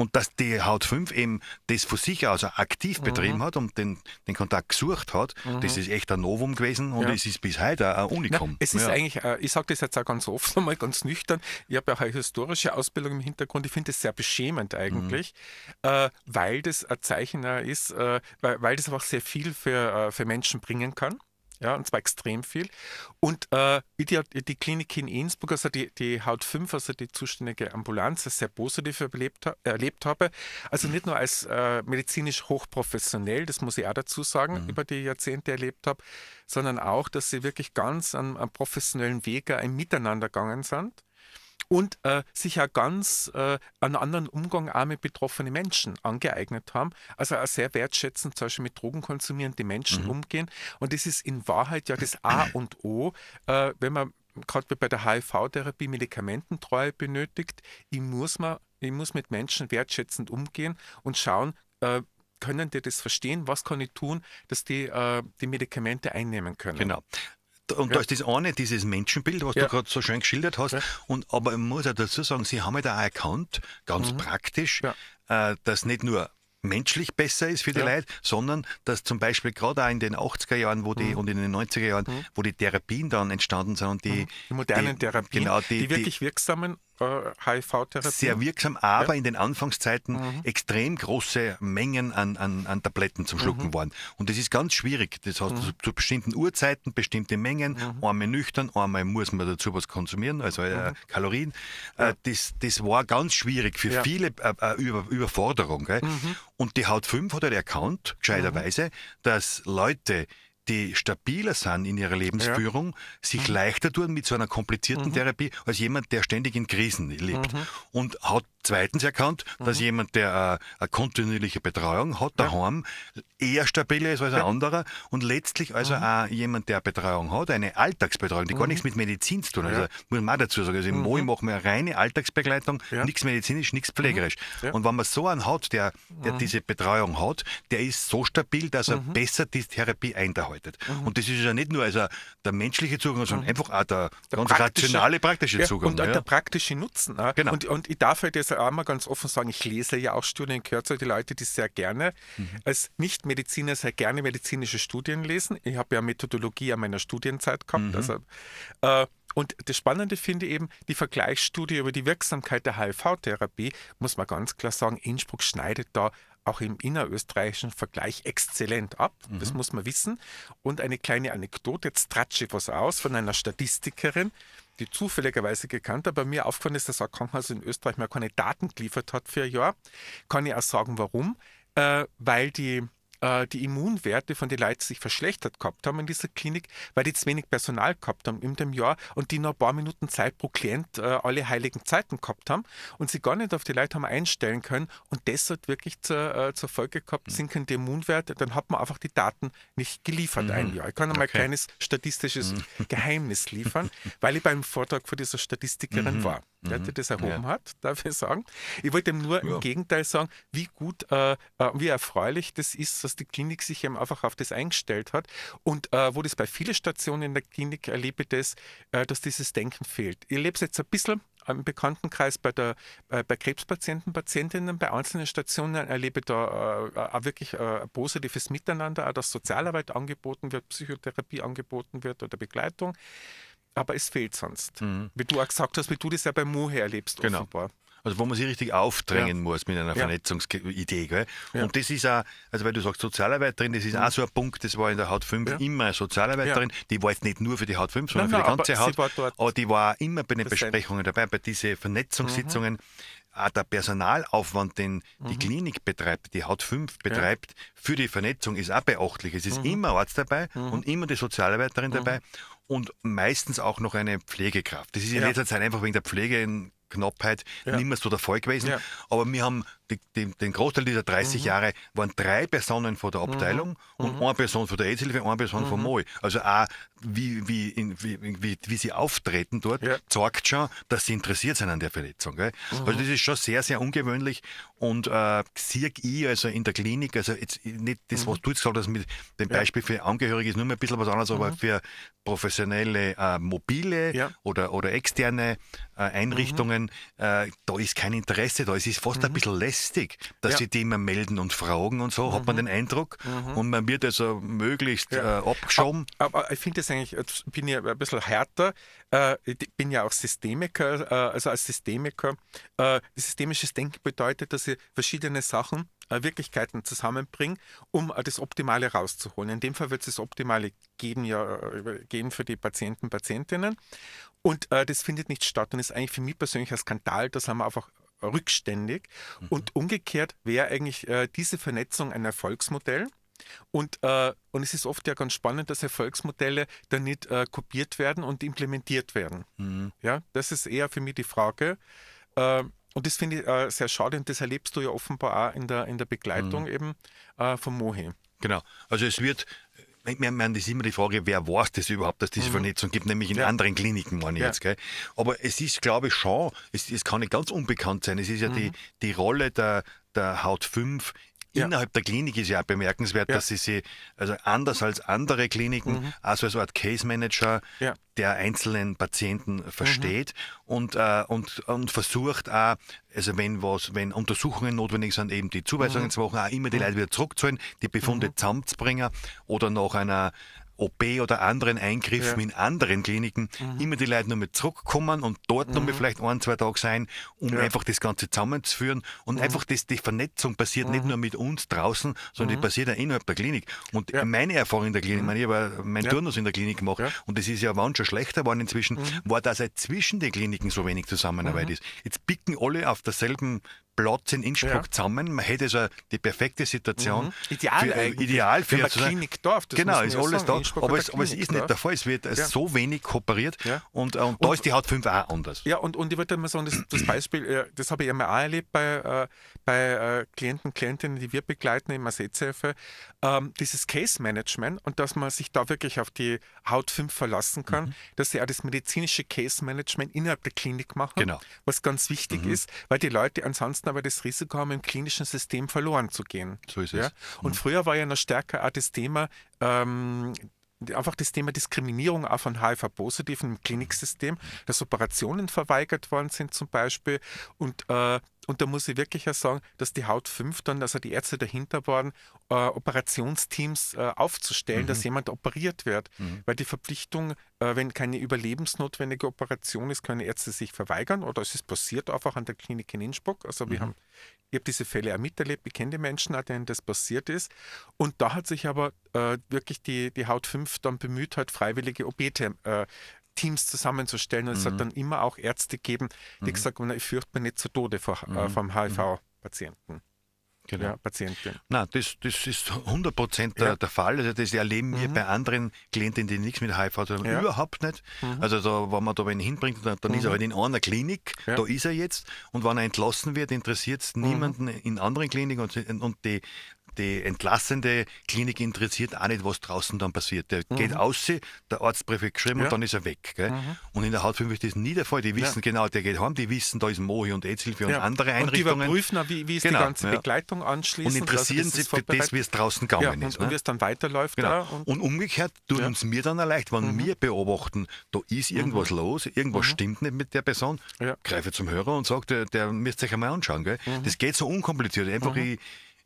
Und dass die Haut 5 eben das von sich aus auch Mhm. aktiv betrieben hat und den, den Kontakt gesucht hat, das ist echt ein Novum gewesen und Ja. es ist bis heute auch ein Na, Unikum. es ist ja. eigentlich, äh, ich sage das jetzt auch ganz oft, einmal ganz nüchtern, ich habe ja auch eine historische Ausbildung im Hintergrund, ich finde das sehr beschämend eigentlich, äh, weil das ein Zeichen ist, äh, weil, weil das einfach sehr viel für, für Menschen bringen kann. Ja, und zwar extrem viel. Und äh, wie die, die Klinik in Innsbruck, also die, die Haut 5, also die zuständige Ambulanz, sehr positiv erlebt, erlebt habe. Also nicht nur als äh, medizinisch hochprofessionell, das muss ich auch dazu sagen, über die Jahrzehnte erlebt habe, sondern auch, dass sie wirklich ganz am, am professionellen Wege ein Miteinander gegangen sind und äh, sich auch ganz äh, einen anderen Umgang auch mit betroffenen Menschen angeeignet haben. Also auch sehr wertschätzend, zum Beispiel mit Drogen konsumierenden Menschen umgehen. Und das ist in Wahrheit ja das A und O, äh, wenn man gerade bei der HIV-Therapie Medikamententreue benötigt. Ich muss, mal, ich muss mit Menschen wertschätzend umgehen und schauen, äh, können die das verstehen? Was kann ich tun, dass die äh, die Medikamente einnehmen können? Genau. Und da ist das eine, dieses Menschenbild, was Ja. du gerade so schön geschildert hast. Und, aber man muss auch dazu sagen, sie haben halt auch erkannt, ganz praktisch, Mhm. Ja. äh, dass nicht nur menschlich besser ist für die Ja. Leute, sondern dass zum Beispiel gerade auch in den 80er Jahren wo Mhm. die, und in den 90er Jahren, wo die Therapien dann entstanden sind und die, Die modernen die, Therapien, genau, die, wirklich wirksamen HIV-Therapien. sehr wirksam, aber in den Anfangszeiten extrem große Mengen an, an, an Tabletten zum Schlucken waren. Und das ist ganz schwierig. Das heißt, zu, zu bestimmten Uhrzeiten, bestimmte Mengen, einmal nüchtern, einmal muss man dazu was konsumieren, also äh, Kalorien. Äh, das, das war ganz schwierig für Ja. viele äh, äh, Über, Überforderung. Gell? Und die Haut 5 hat halt erkannt, gescheiterweise, dass Leute, die stabiler sind in ihrer Lebensführung, sich leichter tun mit so einer komplizierten Therapie als jemand, der ständig in Krisen lebt. Und hat zweitens erkannt, dass jemand, der äh, eine kontinuierliche Betreuung hat, daheim, eher stabiler ist als ein anderer und letztlich also auch jemand, der Betreuung hat, eine Alltagsbetreuung, die gar nichts mit Medizin zu tun hat. Also, muss man auch dazu sagen, also im Moi machen wir eine reine Alltagsbegleitung, Ja. nichts medizinisch, nichts pflegerisch. Ja. Und wenn man so einen hat, der, der diese Betreuung hat, der ist so stabil, dass er Mhm. besser die Therapie einhaltet. Und das ist ja nicht nur also der menschliche Zugang, sondern einfach auch der, ganz Mhm. praktische- rationale, praktische Ja, Zugang. und ja. der praktische Nutzen. ne? Genau. Und, und ich darf halt jetzt auch mal ganz offen sagen, ich lese ja auch Studien, gehört zu den Leuten, die sehr gerne Mhm. als Nicht-Mediziner sehr gerne medizinische Studien lesen. Ich habe ja Methodologie an meiner Studienzeit gehabt. Mhm. Also, äh, und das Spannende finde ich eben, die Vergleichsstudie über die Wirksamkeit der HIV-Therapie, muss man ganz klar sagen, Innsbruck schneidet da auch im innerösterreichischen Vergleich exzellent ab. Das muss man wissen. Und eine kleine Anekdote, jetzt tratsche ich was aus von einer Statistikerin, die zufälligerweise gekannt hat. Bei mir aufgefallen ist, dass ein Krankenhaus in Österreich mal keine Daten geliefert hat für ein Jahr. Kann ich auch sagen, warum. Äh, weil die äh, die Immunwerte von den Leuten sich verschlechtert gehabt haben in dieser Klinik, weil die zu wenig Personal gehabt haben in dem Jahr und die noch ein paar Minuten Zeit pro Klient äh, alle heiligen Zeiten gehabt haben und sie gar nicht auf die Leute haben einstellen können und das hat wirklich zur, äh, zur Folge gehabt, sinkende Immunwerte, dann hat man einfach die Daten nicht geliefert ein Jahr. Ich kann einmal ein Okay. kleines statistisches Geheimnis liefern, weil ich beim Vortrag von dieser Statistikerin war, der die das erhoben hat, darf ich sagen. Ich wollte ihm nur im Gegenteil sagen, wie gut, äh, äh, wie erfreulich das ist, dass die Klinik sich eben einfach auf das eingestellt hat. Und äh, wo das bei vielen Stationen in der Klinik erlebe ich das, äh, dass dieses Denken fehlt. Ich erlebe es jetzt ein bisschen im Bekanntenkreis bei, der, äh, bei Krebspatienten, Patientinnen, bei einzelnen Stationen erlebe ich da äh, auch wirklich äh, ein positives Miteinander, auch dass Sozialarbeit angeboten wird, Psychotherapie angeboten wird oder Begleitung. Aber es fehlt sonst. Wie du auch gesagt hast, wie du das ja bei Mohe erlebst, Genau. offenbar. Also wo man sich richtig aufdrängen Ja. muss mit einer Ja. Vernetzungsidee. Ja. Und das ist auch, also weil du sagst Sozialarbeiterin, das ist auch so ein Punkt, das war in der Haut 5 Ja. immer eine Sozialarbeiterin, die war jetzt nicht nur für die Haut 5, sondern Nein, für nein, die ganze aber sie Haut, war dort aber die war auch immer bei den. Besprechungen dabei, bei diesen Vernetzungssitzungen. Auch der Personalaufwand, den die Klinik betreibt, die Haut 5 betreibt, für die Vernetzung ist auch beachtlich. Es ist immer ein Arzt dabei und immer die Sozialarbeiterin dabei und meistens auch noch eine Pflegekraft. Das ist in Ja. letzter Zeit einfach wegen der Pflegeknappheit Ja. nicht mehr so der Fall gewesen. Ja. Aber wir haben die, die, den Großteil dieser 30 Jahre waren drei Personen von der Abteilung und eine Person von der AIDS-Hilfe, eine Person vom MOI. Also auch wie, wie, in, wie, wie, wie sie auftreten dort, Ja. zeigt schon, dass sie interessiert sind an der Verletzung. Gell? Also das ist schon sehr, sehr ungewöhnlich und äh, sehe ich also in der Klinik, also jetzt nicht das, was du jetzt gesagt hast mit dem Beispiel für Angehörige ist nur ein bisschen was anderes, aber für professionelle äh, mobile Ja. oder, oder externe äh, Einrichtungen, äh, da ist kein Interesse da. Es ist fast ein bisschen lästig, dass Ja. sie die immer melden und fragen und so, hat man den Eindruck. Und man wird also möglichst Ja. äh, abgeschoben. Aber ich finde das eigentlich, bin ich ein bisschen härter. Äh, Ich bin ja auch Systemiker, äh, also als Systemiker. äh, Systemisches Denken bedeutet, dass ich verschiedene Sachen, äh, Wirklichkeiten zusammenbringe, um äh, das Optimale rauszuholen. In dem Fall wird es das Optimale geben, ja, gehen für die Patienten, Patientinnen. Und äh, das findet nicht statt und ist eigentlich für mich persönlich ein Skandal. Da sind wir einfach rückständig. Und umgekehrt wäre eigentlich äh, diese Vernetzung ein Erfolgsmodell. Und, äh, und es ist oft ja ganz spannend, dass Erfolgsmodelle dann nicht äh, kopiert werden und implementiert werden. Ja, das ist eher für mich die Frage. Äh, und das finde ich äh, sehr schade und das erlebst du ja offenbar auch in der, in der Begleitung eben äh, von Mohe. Genau. Also es wird, ich meine, das ist immer die Frage, wer weiß das überhaupt, dass diese Vernetzung gibt, nämlich in Mhm. Ja. anderen Kliniken, meine ich Ja. jetzt. Gell? Aber es ist, glaube ich, schon, es, es kann nicht ganz unbekannt sein. Es ist ja Mhm. die, die Rolle der, der Haut 5 Ja. Innerhalb der Klinik ist ja auch bemerkenswert, Ja. Mhm. dass sie sie, also anders als andere Kliniken, also als Art Case Manager Ja. Mhm. der einzelnen Patienten versteht und, äh, und, und versucht auch, also wenn was, wenn Untersuchungen notwendig sind, eben die Zuweisungen Mhm. zu machen, auch immer die Leute wieder zurückzuholen, die Befunde zusammenzubringen oder nach einer OP oder anderen Eingriffen Ja. Mhm. in anderen Kliniken immer die Leute nochmal zurückkommen und dort nochmal vielleicht ein, zwei Tage sein, um Ja. Mhm. einfach das Ganze zusammenzuführen. Und einfach das, die Vernetzung passiert nicht nur mit uns draußen, sondern die passiert auch innerhalb der Klinik. Und Ja. Mhm. meine Erfahrung in der Klinik, ich meine, ich habe meinen. Turnus in der Klinik gemacht. Mhm. und das ist ja wann schon schlechter geworden inzwischen, war, dass halt zwischen den Kliniken so wenig Zusammenarbeit ist. Jetzt picken alle auf derselben Platz in Innsbruck Ja. zusammen. Man hätte also die perfekte Situation. Mhm. Ideal für, äh. Ideal für Wir haben zu ein sein- Klinikdorf, das Genau, ist alles sagen. Da. Innsbruck Aber es, aber es ist nicht Klinikdorf. der Fall. Es wird Ja. so wenig kooperiert Ja. und, äh, und da ist die Haut 5 auch anders. Ja, und, und ich würde mal sagen, das, das Beispiel, äh, das habe ich einmal auch erlebt bei, äh, bei äh, Klienten, Klientinnen, die wir begleiten im Assezhilfe, ähm, dieses Case Management und dass man sich da wirklich auf die Haut 5 verlassen kann, Mhm. dass sie auch das medizinische Case Management innerhalb der Klinik machen, Genau. was ganz wichtig Mhm. ist, weil die Leute ansonsten aber das Risiko haben, im klinischen System verloren zu gehen. So ist es. Mhm. Ja? Und früher war ja noch stärker auch das Thema, ähm, einfach das Thema Diskriminierung auch von HIV-Positiven im Kliniksystem, dass Operationen verweigert worden sind zum Beispiel und, äh, Und da muss ich wirklich auch sagen, dass die Haut 5 dann, also die Ärzte dahinter waren, äh, Operationsteams äh, aufzustellen, dass jemand operiert wird. Weil die Verpflichtung, äh, wenn keine überlebensnotwendige Operation ist, können Ärzte sich verweigern oder es ist passiert einfach an der Klinik in Innsbruck. Also wir haben, ich habe diese Fälle auch miterlebt, ich kenne die Menschen, auch, denen das passiert ist. Und da hat sich aber äh, wirklich die, die Haut 5 dann bemüht, halt freiwillige OP-Teams äh, zusammenzustellen. Und es hat dann immer auch Ärzte gegeben, die gesagt haben, "Na, ich fürchte mich nicht zu Tode vor, äh, vom HIV-Patienten. Genau. Ja, Patientin. Nein, das, das ist 100 Prozent der, Ja. Mhm. der Fall. Also das erleben wir bei anderen Klienten, die nichts mit HIV haben, Ja. Mhm. überhaupt nicht. Also da, wenn man da wen hinbringt, dann, dann ist er halt in einer Klinik. Mhm. da ist er jetzt. Und wenn er entlassen wird, interessiert es niemanden in anderen Kliniken. Und, und die, die entlassende Klinik interessiert auch nicht, was draußen dann passiert. Der geht aus, der Arztbrief geschrieben Mhm. Ja. und dann ist er weg. Gell? Und in der Haut 5 ist das nie der Fall. Die wissen genau, der geht heim, die wissen, da ist Mohi und AIDS-Hilfe und Ja. andere Und die Einrichtungen. überprüfen auch, wie, wie ist Genau, die ganze ja. Begleitung anschließend. und interessieren also sich für das, wie es draußen ja, gegangen und, ist. und wie Ne? es dann weiterläuft. Genau. Ja, und, und, umgekehrt tun Ja. uns mir dann auch leicht, wenn wir beobachten, da ist irgendwas los, irgendwas stimmt nicht mit der Person, Ja. greife zum Hörer und sage, der, der müsst euch einmal anschauen. Gell? Das geht so unkompliziert. Einfach ich,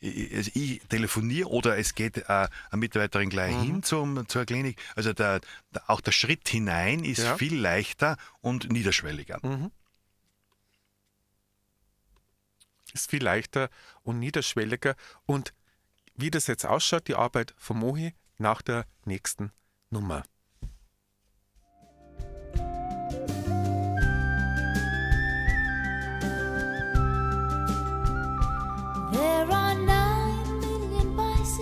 ich, also ich telefoniere oder es geht äh, eine Mitarbeiterin gleich hin zum, zur Klinik. Also der, der, auch der Schritt hinein ist Ja. viel leichter und niederschwelliger. ist viel leichter und niederschwelliger. Und wie das jetzt ausschaut, die Arbeit von Mohi nach der nächsten Nummer.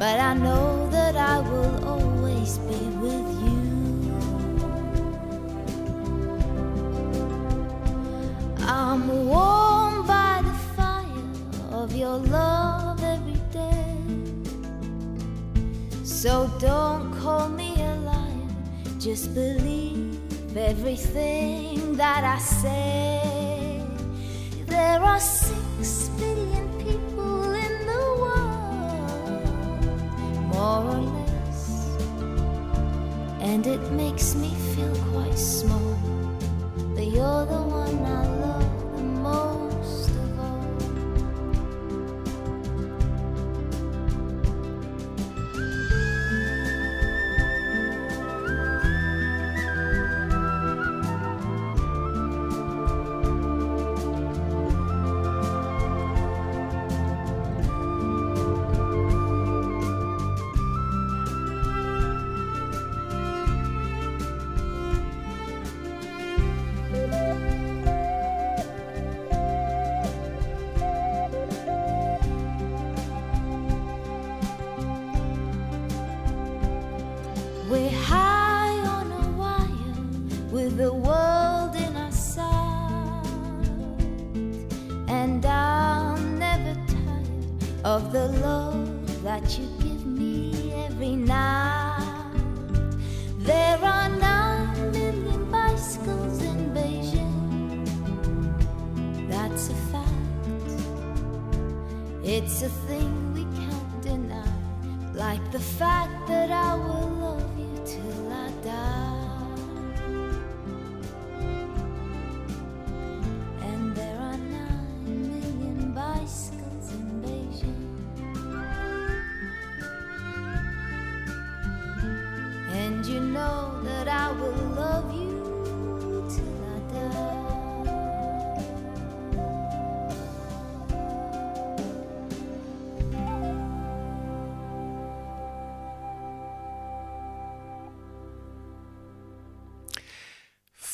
but I know that I will always be with you. I'm warmed by the fire of your love every day. So don't call me a liar, just believe everything that I say. There are six billion more or less, and it makes me feel quite small. But you're the one I love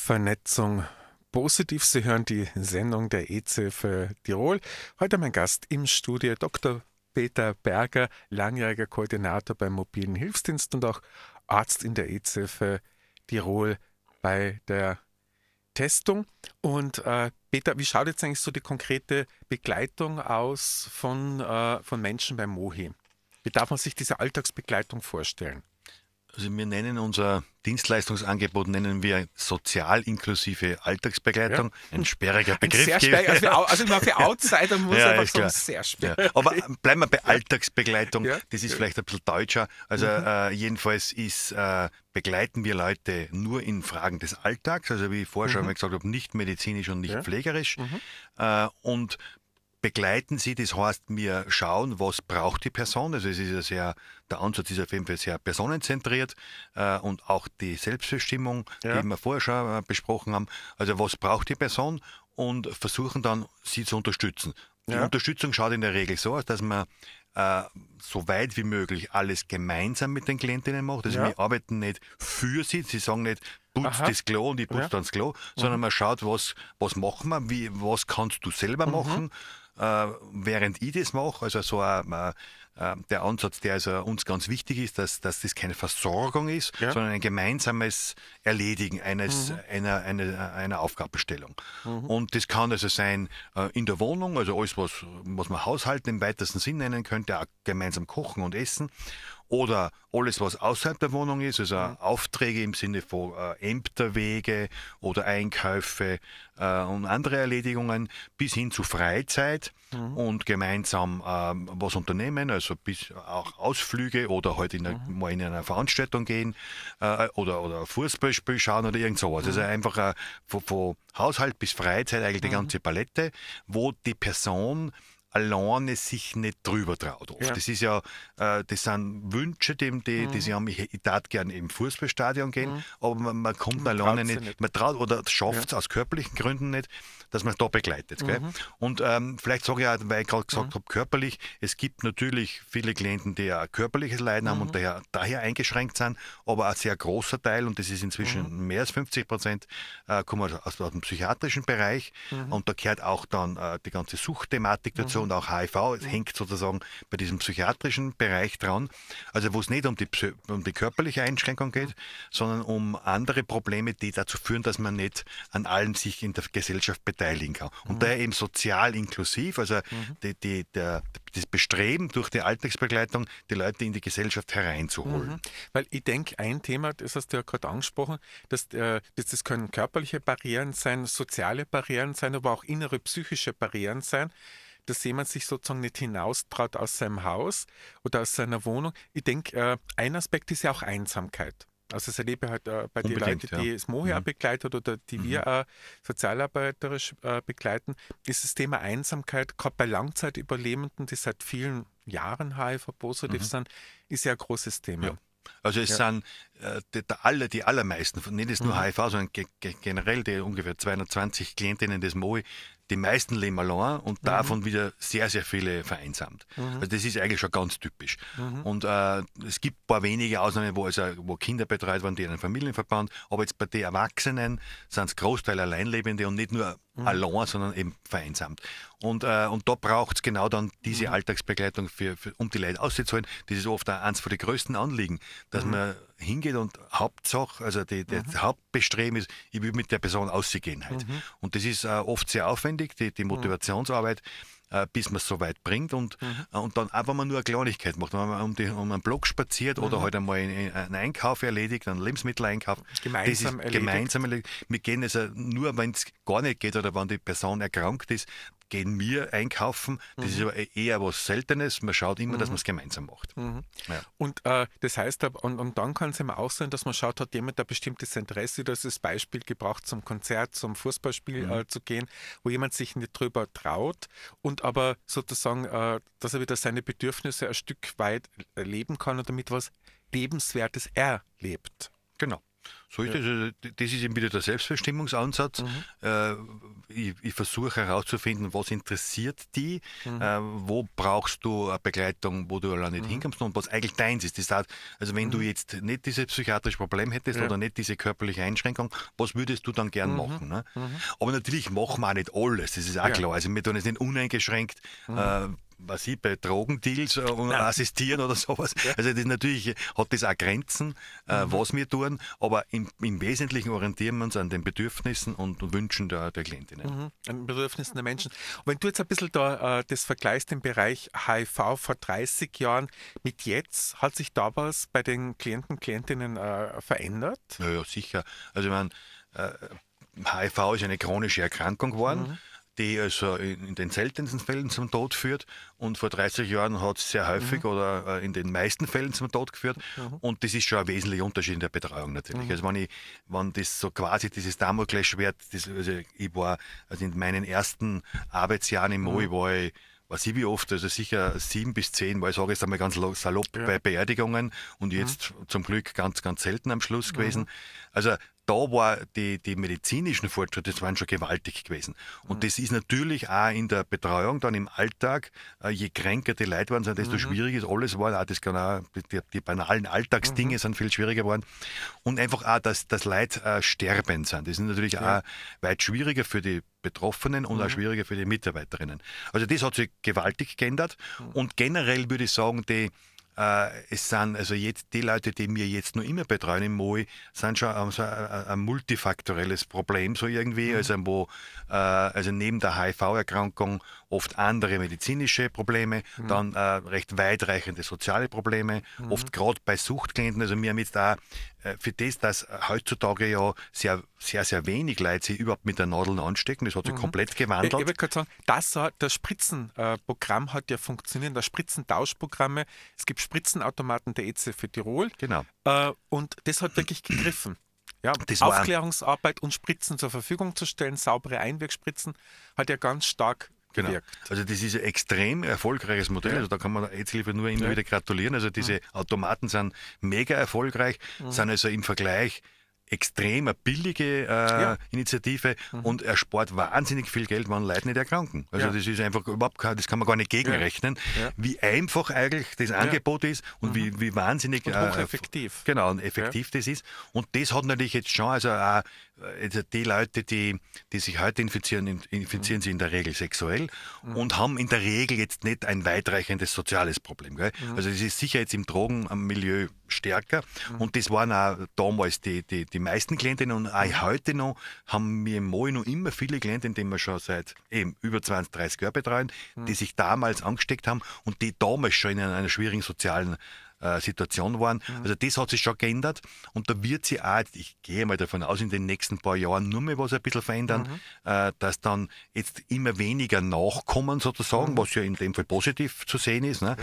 Vernetzung positiv. Sie hören die Sendung der EZ für Tirol. Heute mein Gast im Studio Dr. Peter Berger, langjähriger Koordinator beim mobilen Hilfsdienst und auch Arzt in der EZ für Tirol bei der Testung. Und äh, Peter, wie schaut jetzt eigentlich so die konkrete Begleitung aus von, äh, von Menschen beim Mohi? Wie darf man sich diese Alltagsbegleitung vorstellen? Also wir nennen unser Dienstleistungsangebot nennen wir sozial inklusive Alltagsbegleitung. Ein sperriger Begriff. Ein sehr sperrig, also, für, also für Outsider muss Ja, einfach so sehr sperrig. Ja. Aber bleiben wir bei Alltagsbegleitung. Ja. Das ist vielleicht ein bisschen deutscher. Also äh, jedenfalls ist, äh, begleiten wir Leute nur in Fragen des Alltags, also wie ich vorher schon mal gesagt habe, nicht medizinisch und nicht Ja. pflegerisch. Äh, und begleiten sie, das heißt, wir schauen, was braucht die Person. Also es ist ja sehr, der Ansatz ist auf jeden Fall sehr personenzentriert äh, und auch die Selbstbestimmung, Ja. die wir vorher schon äh, besprochen haben. Also was braucht die Person und versuchen dann, sie zu unterstützen. Die Ja. Unterstützung schaut in der Regel so aus, dass man äh, so weit wie möglich alles gemeinsam mit den Klientinnen macht. Also Ja. wir arbeiten nicht für sie, sie sagen nicht, putz Aha. das Klo und ich putze Ja. dann das Klo, sondern man schaut, was, was machen wir, wie, was kannst du Mhm. selber machen, äh, während ich das mache. Also so ein, äh, äh, der Ansatz, der also uns ganz wichtig ist, dass, dass das keine Versorgung ist, Ja. Mhm. sondern ein gemeinsames Erledigen eines, einer, einer, einer Aufgabenstellung. Und das kann also sein äh, in der Wohnung, also alles, was, was man Haushalten im weitesten Sinn nennen könnte, auch gemeinsam kochen und essen. Oder alles, was außerhalb der Wohnung ist, also Aufträge im Sinne von äh, Ämterwege oder Einkäufe äh, und andere Erledigungen, bis hin zu Freizeit und gemeinsam ähm, was unternehmen, also bis auch Ausflüge oder halt in eine, mal in eine Veranstaltung gehen äh, oder, oder Fußballspiel schauen oder irgend sowas. Also einfach von, von Haushalt bis Freizeit eigentlich die ganze Palette, wo die Person alleine sich nicht drüber traut. Oft. Ja. Das ist ja, äh, das sind Wünsche, die, die, die sie haben, ich, ich darf gerne im Fußballstadion gehen, aber man, man kommt alleine traut sie nicht, nicht. man traut oder schafft es aus körperlichen Gründen nicht, dass man es da begleitet. Gell? Und ähm, vielleicht sage ich auch, weil ich gerade gesagt habe, körperlich, es gibt natürlich viele Klienten, die ja körperliches Leiden haben und daher, daher eingeschränkt sind, aber ein sehr großer Teil, und das ist inzwischen mehr als 50 Prozent, äh, kommen aus, aus dem psychiatrischen Bereich und da gehört auch dann äh, die ganze Suchtthematik dazu und auch HIV, es hängt sozusagen bei diesem psychiatrischen Bereich dran, also wo es nicht um die, um die körperliche Einschränkung geht, sondern um andere Probleme, die dazu führen, dass man nicht an allem sich in der Gesellschaft beteiligen kann. Und daher eben sozial inklusiv, also die, die, der, das Bestreben durch die Alltagsbegleitung, die Leute in die Gesellschaft hereinzuholen. Mhm. Weil ich denke, ein Thema, das hast du ja gerade angesprochen, dass, äh, das, das können körperliche Barrieren sein, soziale Barrieren sein, aber auch innere psychische Barrieren sein, dass jemand sich sozusagen nicht hinaustraut aus seinem Haus oder aus seiner Wohnung. Ich denke, äh, ein Aspekt ist ja auch Einsamkeit. Also das erlebe ich halt äh, bei den Leuten, ja. die das Moja begleitet oder die wir äh, sozialarbeiterisch äh, begleiten, ist das Thema Einsamkeit, gerade bei Langzeitüberlebenden, die seit vielen Jahren HIV-positiv sind, ist ja ein großes Thema. Ja. Also es sind äh, die, alle, die allermeisten, nicht nur HIV, sondern ge generell die ungefähr 220 Klientinnen des MOI, die meisten leben allein und davon wieder sehr, sehr viele vereinsamt. Also das ist eigentlich schon ganz typisch. Und äh, es gibt ein paar wenige Ausnahmen, wo, also, wo Kinder betreut werden, die in einem Familienverband, aber jetzt bei den Erwachsenen sind es Großteil Alleinlebende und nicht nur allein, sondern eben vereinsamt. Und, äh, und da braucht es genau dann diese Alltagsbegleitung, für, für, um die Leute auszuzahlen. Das ist oft eines von den größten Anliegen, dass man hingeht und Hauptsache, also die, das Hauptbestreben ist, ich will mit der Person ausgehen halt. Und das ist äh, oft sehr aufwendig, die, die Motivationsarbeit, äh, bis man es so weit bringt und, äh, und dann auch, wenn man nur eine Kleinigkeit macht, wenn man um, die, um einen Block spaziert oder halt einmal einen, einen Einkauf erledigt, einen Lebensmitteleinkauf. Gemeinsam erledigt. gemeinsam erledigt. Wir gehen also nur, wenn es gar nicht geht oder wenn die Person erkrankt ist, gehen wir einkaufen. Das ist aber eher was Seltenes. Man schaut immer, dass man es gemeinsam macht. Ja. Und äh, das heißt, und, und dann kann es eben auch sein, dass man schaut, hat jemand ein bestimmtes Interesse, das ist das Beispiel gebraucht, zum Konzert, zum Fußballspiel äh, zu gehen, wo jemand sich nicht drüber traut und aber sozusagen, äh, dass er wieder seine Bedürfnisse ein Stück weit leben kann und damit was Lebenswertes erlebt. Genau. So ist es. Also, das ist eben wieder der Selbstbestimmungsansatz. Äh, ich, ich versuche herauszufinden, was interessiert die, äh, wo brauchst du eine Begleitung, wo du allein nicht hinkommst und was eigentlich deins ist. Das heißt, also wenn du jetzt nicht dieses psychiatrische Problem hättest oder nicht diese körperliche Einschränkung, was würdest du dann gern machen? Ne? Aber natürlich machen wir auch nicht alles, das ist auch Ja. klar. Also wir tun es nicht uneingeschränkt. Äh, was ich bei Drogendeals äh, und assistieren oder sowas. Also das natürlich hat das auch Grenzen, äh, was wir tun, aber im im, Wesentlichen orientieren wir uns an den Bedürfnissen und Wünschen der, der Klientinnen. Mhm, an den Bedürfnissen der Menschen. Und wenn du jetzt ein bisschen da äh, das vergleichst im Bereich HIV vor 30 Jahren mit jetzt, hat sich da was bei den Klienten, Klientinnen äh, verändert? Ja, ja, sicher. Also ich meine, äh, HIV ist eine chronische Erkrankung geworden. Mhm. Die also in den seltensten Fällen zum Tod führt. Und vor 30 Jahren hat es sehr häufig oder äh, in den meisten Fällen zum Tod geführt. Und das ist schon ein wesentlicher Unterschied in der Betreuung natürlich. Also wenn ich, wenn das so quasi dieses Damoklesschwert, das, also ich war, also in meinen ersten Arbeitsjahren im MOI war ich weiß ich wie oft, also sicher sieben bis zehn, weil ich sage jetzt einmal ganz lo- salopp bei Beerdigungen und jetzt zum Glück ganz, ganz selten am Schluss gewesen. Also da war die, die medizinischen Fortschritte, das waren schon gewaltig gewesen. Und das ist natürlich auch in der Betreuung dann im Alltag, äh, je kränker die Leute waren, sind, desto schwieriger ist alles geworden. Auch das kann auch, die, die banalen Alltagsdinge sind viel schwieriger geworden. Und einfach auch, dass, dass Leute äh, sterben sind. Das ist natürlich auch weit schwieriger für die Betroffenen und auch schwieriger für die Mitarbeiterinnen. Also das hat sich gewaltig geändert. Und generell würde ich sagen, die es sind also jetzt die Leute, die mir jetzt noch immer betreuen im MOI, sind schon so ein, ein, multifaktorelles Problem so irgendwie, also wo äh, also neben der HIV-Erkrankung oft andere medizinische Probleme, dann äh, recht weitreichende soziale Probleme, oft gerade bei Suchtklienten. Also wir haben jetzt da äh, für das, dass heutzutage ja sehr, sehr, sehr wenig Leute sich überhaupt mit der Nadel anstecken, das hat sich komplett Ich, ich gewandelt. wollte gerade sagen, das, das Spritzenprogramm hat ja funktioniert, das Spritzentauschprogramme. Es gibt Spritzenautomaten der EZ für Tirol. Genau. Äh, und das hat wirklich gegriffen. Ja, Aufklärungsarbeit und Spritzen zur Verfügung zu stellen, saubere Einwegspritzen, hat ja ganz stark Genau. gewirkt. Also das ist ein extrem erfolgreiches Modell. Also da kann man der AIDS-Hilfe nur immer wieder gratulieren. Also diese Automaten sind mega erfolgreich, sind also im Vergleich extrem eine billige äh, Ja. Initiative und erspart wahnsinnig viel Geld, wenn Leute nicht erkranken. Also Ja. das ist einfach überhaupt kein, das kann man gar nicht gegenrechnen, Ja. wie einfach eigentlich das Angebot ist und wie, wie wahnsinnig Und äh, hocheffektiv. Genau, und effektiv das ist. Und das hat natürlich jetzt schon, also auch äh, also die Leute, die, die sich heute infizieren, in- infizieren sich in der Regel sexuell und haben in der Regel jetzt nicht ein weitreichendes soziales Problem. Gell? Also das ist sicher jetzt im Drogenmilieu stärker und das waren auch damals die, die, die meisten Klientinnen und auch heute noch haben wir im MOI noch immer viele Klienten, die wir schon seit eben über 20, 30 Jahren betreuen, die sich damals angesteckt haben und die damals schon in einer schwierigen sozialen äh, Situation waren. Also das hat sich schon geändert und da wird sich auch, ich gehe mal davon aus, in den nächsten paar Jahren nur mehr was ein bisschen verändern, äh, dass dann jetzt immer weniger nachkommen sozusagen, was ja in dem Fall positiv zu sehen ist, ne?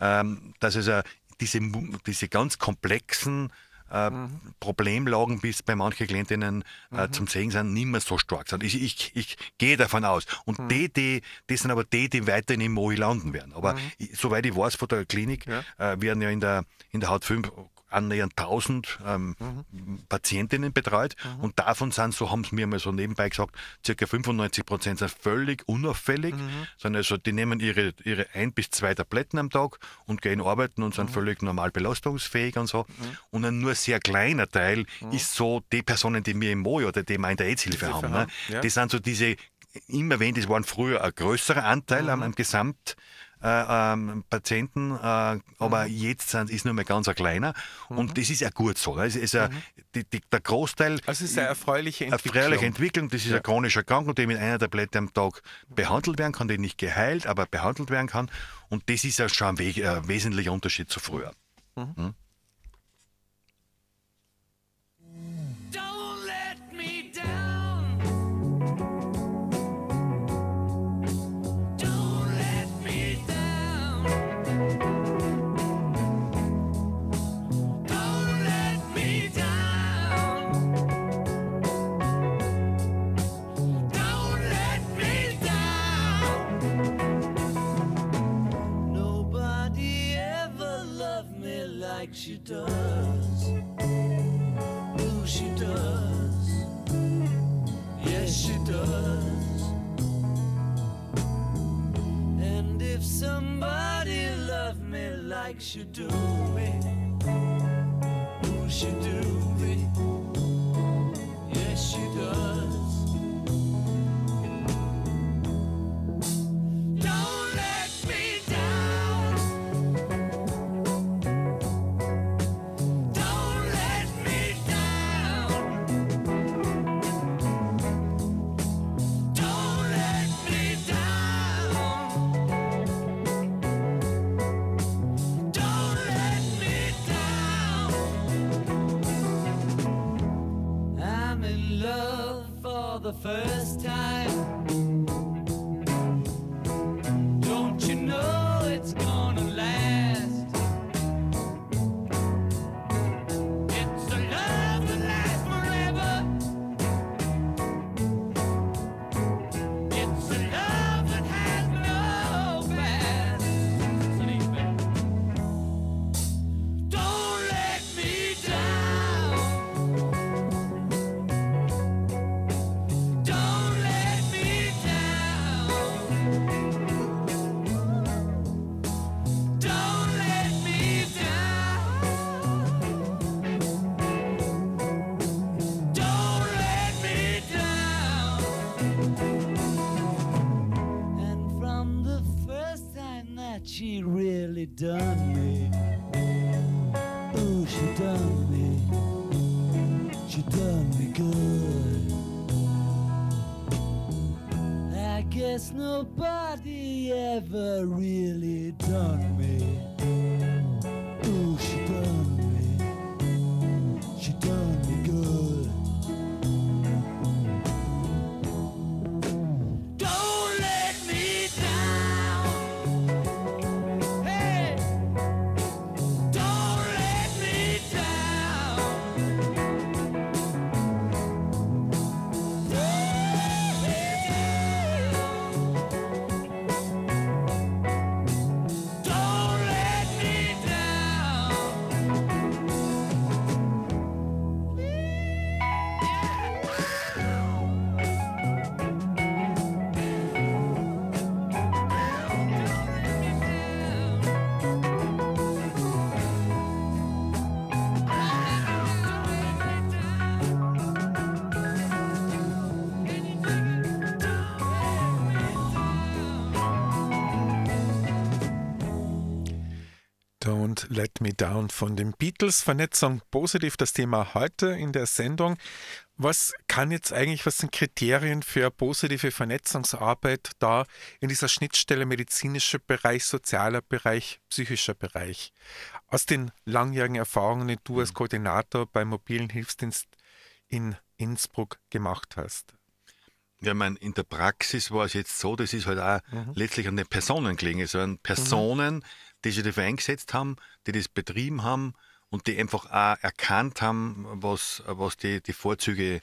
ähm, dass also diese, diese ganz komplexen äh, Problemlagen bis bei manchen Klientinnen äh, zum Sehen sind, nicht mehr so stark sind. Ich, ich, ich gehe davon aus. Und die, die, das sind aber die, die weiterhin im MOI landen werden. Aber ich, soweit ich weiß von der Klinik, Ja. äh, werden ja in der, in der Haut 5 annähernd 1000 ähm, Patientinnen betreut und davon sind, so haben es mir mal so nebenbei gesagt, circa 95 Prozent sind völlig unauffällig, sondern also die nehmen ihre, ihre ein bis zwei Tabletten am Tag und gehen arbeiten und sind völlig normal belastungsfähig und so. Und ein nur sehr kleiner Teil ist so die Personen, die mir im MOI oder die wir in der AIDS-Hilfe Hilfe haben. Ne? ja. Das sind so diese, immer erwähnt, das waren früher ein größerer Anteil am, am Gesamt äh, ähm, Patienten, äh, aber jetzt sind, ist nur mehr ganz ein kleiner und das ist ja gut so. ne? Es ist ja, die, die, der Großteil Also es ist eine erfreuliche Entwicklung. freiliche Entwicklung, das ist eine chronische Erkrankung, die mit einer Tablette am Tag behandelt werden kann, die nicht geheilt, aber behandelt werden kann und das ist ja schon ein, we ein wesentlicher Unterschied zu früher. Don't does. Oh, she does. Yes, she does. And if somebody loved me like she do me, oh, she do the first time. Let Me Down von den Beatles. Vernetzung positiv das Thema heute in der Sendung. Was kann jetzt eigentlich, was sind Kriterien für positive Vernetzungsarbeit da in dieser Schnittstelle medizinischer Bereich, sozialer Bereich, psychischer Bereich? Aus den langjährigen Erfahrungen, die du als Koordinator beim mobilen Hilfsdienst in Innsbruck gemacht hast. Ja, mein, in der Praxis war es jetzt so, das ist halt auch letztlich an den Personen gelegen. Es waren Personen, die sich dafür eingesetzt haben, die das betrieben haben und die einfach auch erkannt haben, was, was die, die Vorzüge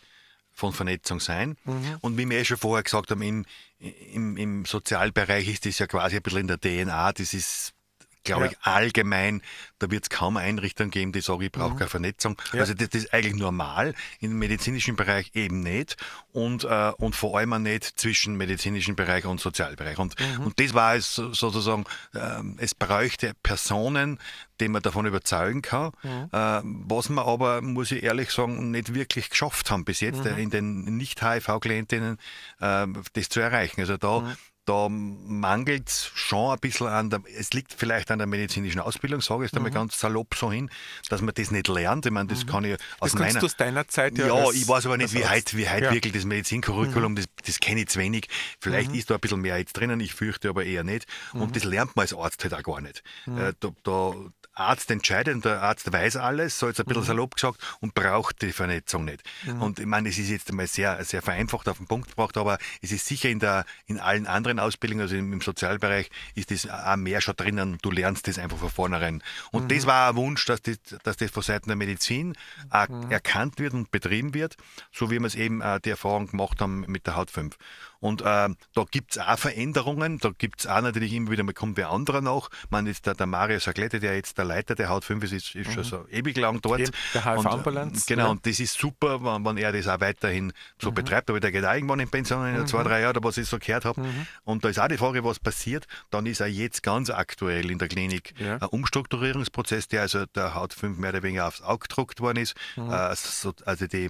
von Vernetzung sein. Und wie wir eh schon vorher gesagt haben, im, im, im Sozialbereich ist das ja quasi ein bisschen in der DNA, das ist glaube Ja. ich, allgemein, da wird es kaum Einrichtungen geben, die sagen, ich brauche keine Vernetzung. Ja. Also das, das ist eigentlich normal, im medizinischen Bereich eben nicht und, äh, und vor allem auch nicht zwischen medizinischen Bereich und Sozialbereich. Und, und das war es so- sozusagen, ähm, es bräuchte Personen, die man davon überzeugen kann, äh, was wir aber, muss ich ehrlich sagen, nicht wirklich geschafft haben bis jetzt äh, in den Nicht-HIV-Klientinnen äh, das zu erreichen. Also da da mangelt es schon ein bisschen an der, es liegt vielleicht an der medizinischen Ausbildung, sage ich es einmal ganz salopp so hin, dass man das nicht lernt. Ich meine, das kann ich aus Das meiner... du aus deiner Zeit ja Ja, als- ich weiß aber nicht, wie heute, wie heute Ja. Mhm. wirklich das Medizincurriculum, das, das kenne ich zu wenig. Vielleicht ist da ein bisschen mehr jetzt drinnen, ich fürchte aber eher nicht. Mhm. Und das lernt man als Arzt halt auch gar nicht. Äh, da, da, Arzt entscheidet und der Arzt weiß alles, so jetzt ein bisschen Mhm. salopp gesagt, und braucht die Vernetzung nicht. Und ich meine, es ist jetzt einmal sehr, sehr vereinfacht auf den Punkt gebracht, aber es ist sicher in, der, in allen anderen Ausbildungen, also im, im Sozialbereich, ist das auch mehr schon drinnen. Du lernst das einfach von vornherein. Und Mhm. das war ein Wunsch, dass das, dass das von Seiten der Medizin auch Mhm. erkannt wird und betrieben wird, so wie wir es eben äh, die Erfahrung gemacht haben mit der Haut 5. Und äh, da gibt es auch Veränderungen, da gibt es auch natürlich immer wieder mal kommt wer anderer nach. Man ist der, der Mario Saglette, der jetzt der Leiter der Haut 5 ist, ist, ist schon so ewig lang dort. Mhm. Der äh, Ambulanz, Genau, ja. und das ist super, wenn, wenn er das auch weiterhin so betreibt. Aber der geht auch irgendwann in Pension in zwei, drei Jahren, was ich so gehört habe. Und da ist auch die Frage, was passiert. Dann ist er jetzt ganz aktuell in der Klinik Ja. ein Umstrukturierungsprozess, der also der Haut 5 mehr oder weniger aufs Auge gedruckt worden ist. Äh, so, also die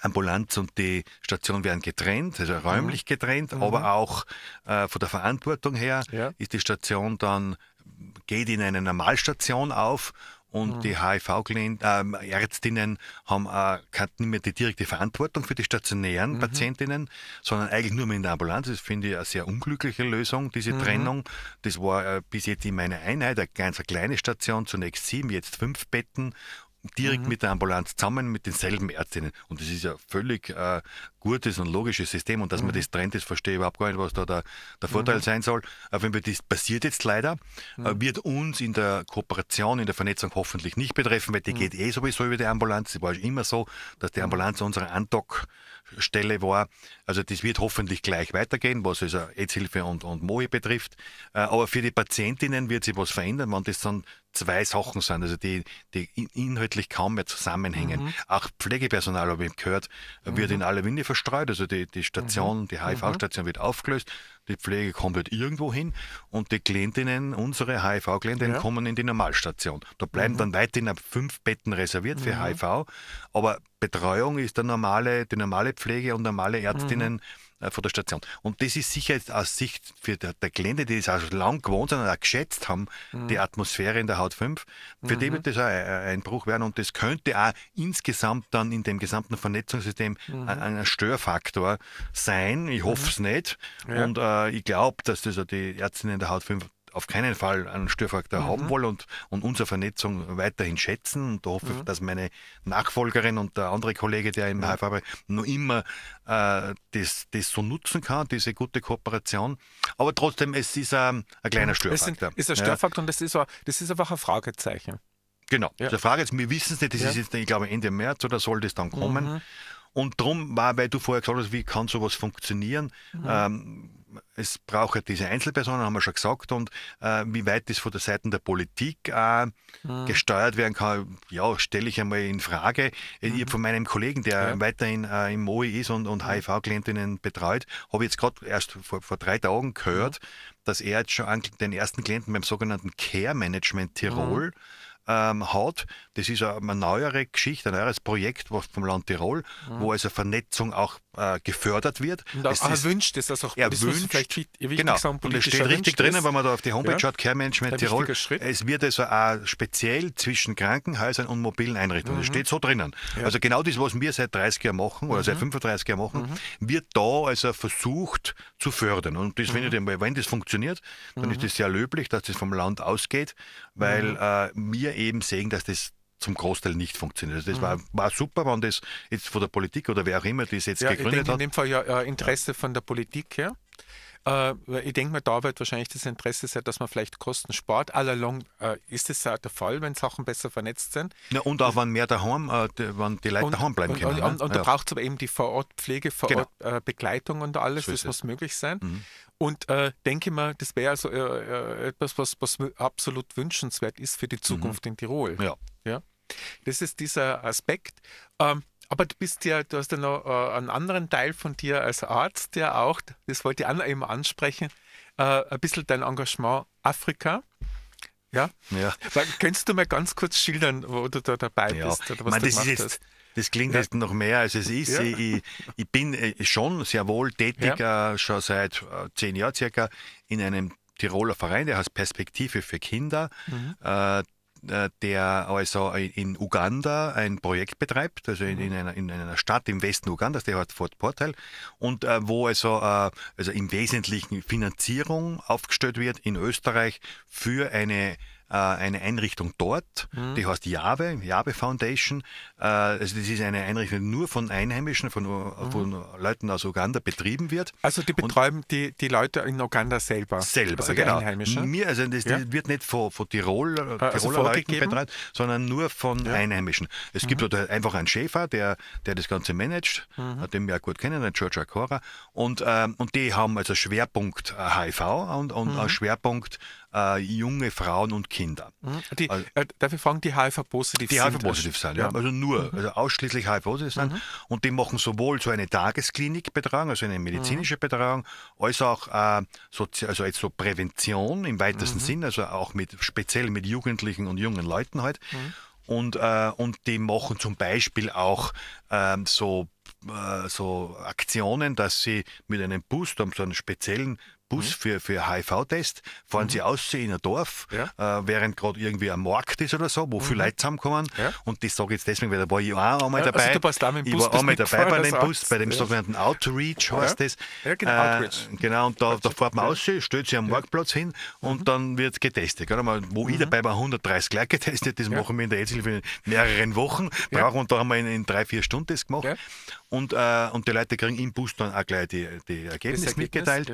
Ambulanz und die Station werden getrennt, also räumlich getrennt, aber auch äh, von der Verantwortung her Ja. ist die Station dann, geht in eine Normalstation auf und die HIV-Ärztinnen haben äh, keine- nicht mehr die direkte Verantwortung für die stationären Patientinnen, sondern eigentlich nur mehr in der Ambulanz. Das finde ich eine sehr unglückliche Lösung, diese Trennung. Das war äh, bis jetzt in meiner Einheit eine ganz eine kleine Station, zunächst sieben, jetzt fünf Betten direkt mit der Ambulanz zusammen mit denselben Ärztinnen. Und das ist ja völlig äh, gutes und logisches System. Und dass man das trennt, das verstehe ich überhaupt gar nicht, was da der, der Vorteil sein soll. Auf jeden Fall, das passiert jetzt leider, äh, wird uns in der Kooperation, in der Vernetzung hoffentlich nicht betreffen, weil die geht eh sowieso über die Ambulanz. Es war immer so, dass die Ambulanz unsere Andockstelle war. Also das wird hoffentlich gleich weitergehen, was also Aidshilfe und, und MOHI betrifft. Äh, Aber für die Patientinnen wird sich was verändern, wenn das dann zwei Sachen sind, also die, die in- inhaltlich kaum mehr zusammenhängen. Auch Pflegepersonal, habe ich gehört, wird in alle Winde verstreut. Also die, die Station, die HIV-Station wird aufgelöst, die Pflege kommt halt irgendwo hin und die Klientinnen, unsere HIV-Klientinnen, Ja. kommen in die Normalstation. Da bleiben dann weiterhin fünf Betten reserviert für HIV, aber Betreuung ist der normale, die normale Pflege und normale Ärztinnen äh, von der Station. Und das ist sicher jetzt aus Sicht für der, der Klienten, die das auch schon lang gewohnt sind und auch geschätzt haben, die Atmosphäre in der Haut 5, für die wird das auch ein ein Bruch werden und das könnte auch insgesamt dann in dem gesamten Vernetzungssystem ein, ein Störfaktor sein. Ich hoffe es nicht. Ja. Und äh, ich glaube, dass das die Ärztinnen in der Haut 5 auf keinen Fall einen Störfaktor haben wollen und, und unsere Vernetzung weiterhin schätzen. Und da hoffe ich, dass meine Nachfolgerin und der andere Kollege, der im arbeitet, noch immer äh, das, das so nutzen kann, diese gute Kooperation. Aber trotzdem, es ist ähm, ein kleiner Es sind, Störfaktor. ist ein Ja. Störfaktor und das ist, auch, das ist einfach ein Fragezeichen. Genau. Ja. Die Frage ist, wir wissen es nicht, das Ja. ist jetzt, ich glaube, Ende März oder soll das dann kommen? Und darum war, weil du vorher gesagt hast, wie kann sowas funktionieren? Ähm, es braucht ja diese Einzelpersonen, haben wir schon gesagt, und äh, wie weit das von der Seite der Politik äh, gesteuert werden kann, ja, stelle ich einmal in Frage. Ich habe von meinem Kollegen, der Ja. weiterhin äh, im MOI ist und, und HIV-Klientinnen betreut, habe ich jetzt gerade erst vor, vor drei Tagen gehört, dass er jetzt schon an- den ersten Klienten beim sogenannten Care Management Tirol ähm, hat. Das ist eine neuere Geschichte, ein neueres Projekt vom Land Tirol, wo also Vernetzung auch äh, gefördert wird. Auch, Es ist- wünscht das also auch. er das wünscht, vielleicht wichtig wichtig genau, und es steht richtig drinnen, ist. wenn man da auf die Homepage Ja. schaut, Care Management Tirol, es wird also auch speziell zwischen Krankenhäusern und mobilen Einrichtungen, das steht so drinnen. Also genau das, was wir seit 30 Jahren machen oder seit 35 Jahren machen, wird da also versucht zu fördern. Und das finde ich, einmal, wenn das funktioniert, dann ist das sehr löblich, dass das vom Land ausgeht, weil äh, wir eben sehen, dass das zum Großteil nicht funktioniert. Also das war, war super, wenn das jetzt von der Politik oder wer auch immer das jetzt Ja, ich gegründet denke in hat. dem Fall ja Interesse von der Politik her. Äh, ich denke mal, da wird wahrscheinlich das Interesse sein, dass man vielleicht Kosten spart. Allalong äh, ist es ja der Fall, wenn Sachen besser vernetzt sind. Ja, und auch wenn mehr daheim, äh, wenn die Leute daheim bleiben und, können. Und, und, ne? und da Ja. braucht es aber eben die Vorortpflege, Genau. Vorortbegleitung und alles. So das muss möglich sein. Mhm. Und äh, denke mal, das wäre also äh, etwas, was, was absolut wünschenswert ist für die Zukunft in Tirol. Mhm. Ja. Ja. Das ist dieser Aspekt. Ähm, aber du bist ja, du hast ja noch äh, einen anderen Teil von dir als Arzt, der auch, das wollte ich auch noch eben ansprechen, äh, ein bisschen dein Engagement Afrika. Ja. Ja. Weil, Könntest du mal ganz kurz schildern, wo du da dabei Ja, bist? Oder ich was meine, du das, gemacht hast? das klingt Ja. jetzt noch mehr als es ist. Ja. Ich, ich, ich bin äh, schon sehr wohl tätig, äh, schon seit äh, zehn Jahren circa, in einem Tiroler Verein, der heißt Perspektive für Kinder. Mhm. Äh, der also in Uganda ein Projekt betreibt, also in, in, einer, in einer Stadt im Westen Ugandas, der hat Fort Portal, und äh, wo also, äh, also im Wesentlichen Finanzierung aufgestellt wird in Österreich für eine eine Einrichtung dort, Mhm. die heißt Jave, Jave Foundation. Äh, also das ist eine Einrichtung, die nur von Einheimischen, von, Mhm. von Leuten aus Uganda betrieben wird. Also die betreiben die, die Leute in Uganda selber. Selber, also genau. Einheimischen. Mir, also das, Ja. wird nicht von, von Tirol, äh, also Tiroler Leuten vorgegeben? betreut, sondern nur von Ja. Mhm. Einheimischen. Es gibt dort einfach einen Schäfer, der, der das Ganze managt, Mhm. den wir auch gut kennen, den George Acora. Und, ähm, und die haben also Schwerpunkt äh, HIV und, und Mhm. äh, Schwerpunkt äh, junge Frauen und Kinder. Mhm. Die, Also- äh, darf ich fragen, die HIV-positiv Die sind? HIV-positiv sind, ja. Also nur, also ausschließlich HIV-positiv sind. Und die machen sowohl so eine Tagesklinik-Betreuung, also eine medizinische Betreuung, als auch äh, sozi- also jetzt so Prävention im weitesten Sinn, also auch mit speziell mit Jugendlichen und jungen Leuten halt. Und, äh, und die machen zum Beispiel auch ähm, so, äh, so Aktionen, dass sie mit einem Bus, haben so einen speziellen Bus für, für HIV-Test, fahren sie aus in ein Dorf, Mhm. Ja. äh, während gerade irgendwie ein Markt ist oder so, wo viele Leute zusammenkommen. Ja. Und das sage ich jetzt deswegen, weil da war ich auch einmal also dabei. du warst auch mit dem ich war einmal dabei bei dem Bus, bei dem Ja. sogenannten Outreach heißt das. Ja, genau, Äh, Outreach. Genau, und da, da fährt man aus, stellt sich am Marktplatz hin und Mhm. dann wird getestet. Gell? Mal, Wo ich dabei war, 130 gleich getestet, das machen wir in der Aidshilfe in mehreren Wochen. Brauchen und da haben wir in, in drei, vier Stunden das gemacht. Und, äh, und die Leute kriegen im Bus dann auch gleich die, die Ergebnisse Ergebnis, mitgeteilt.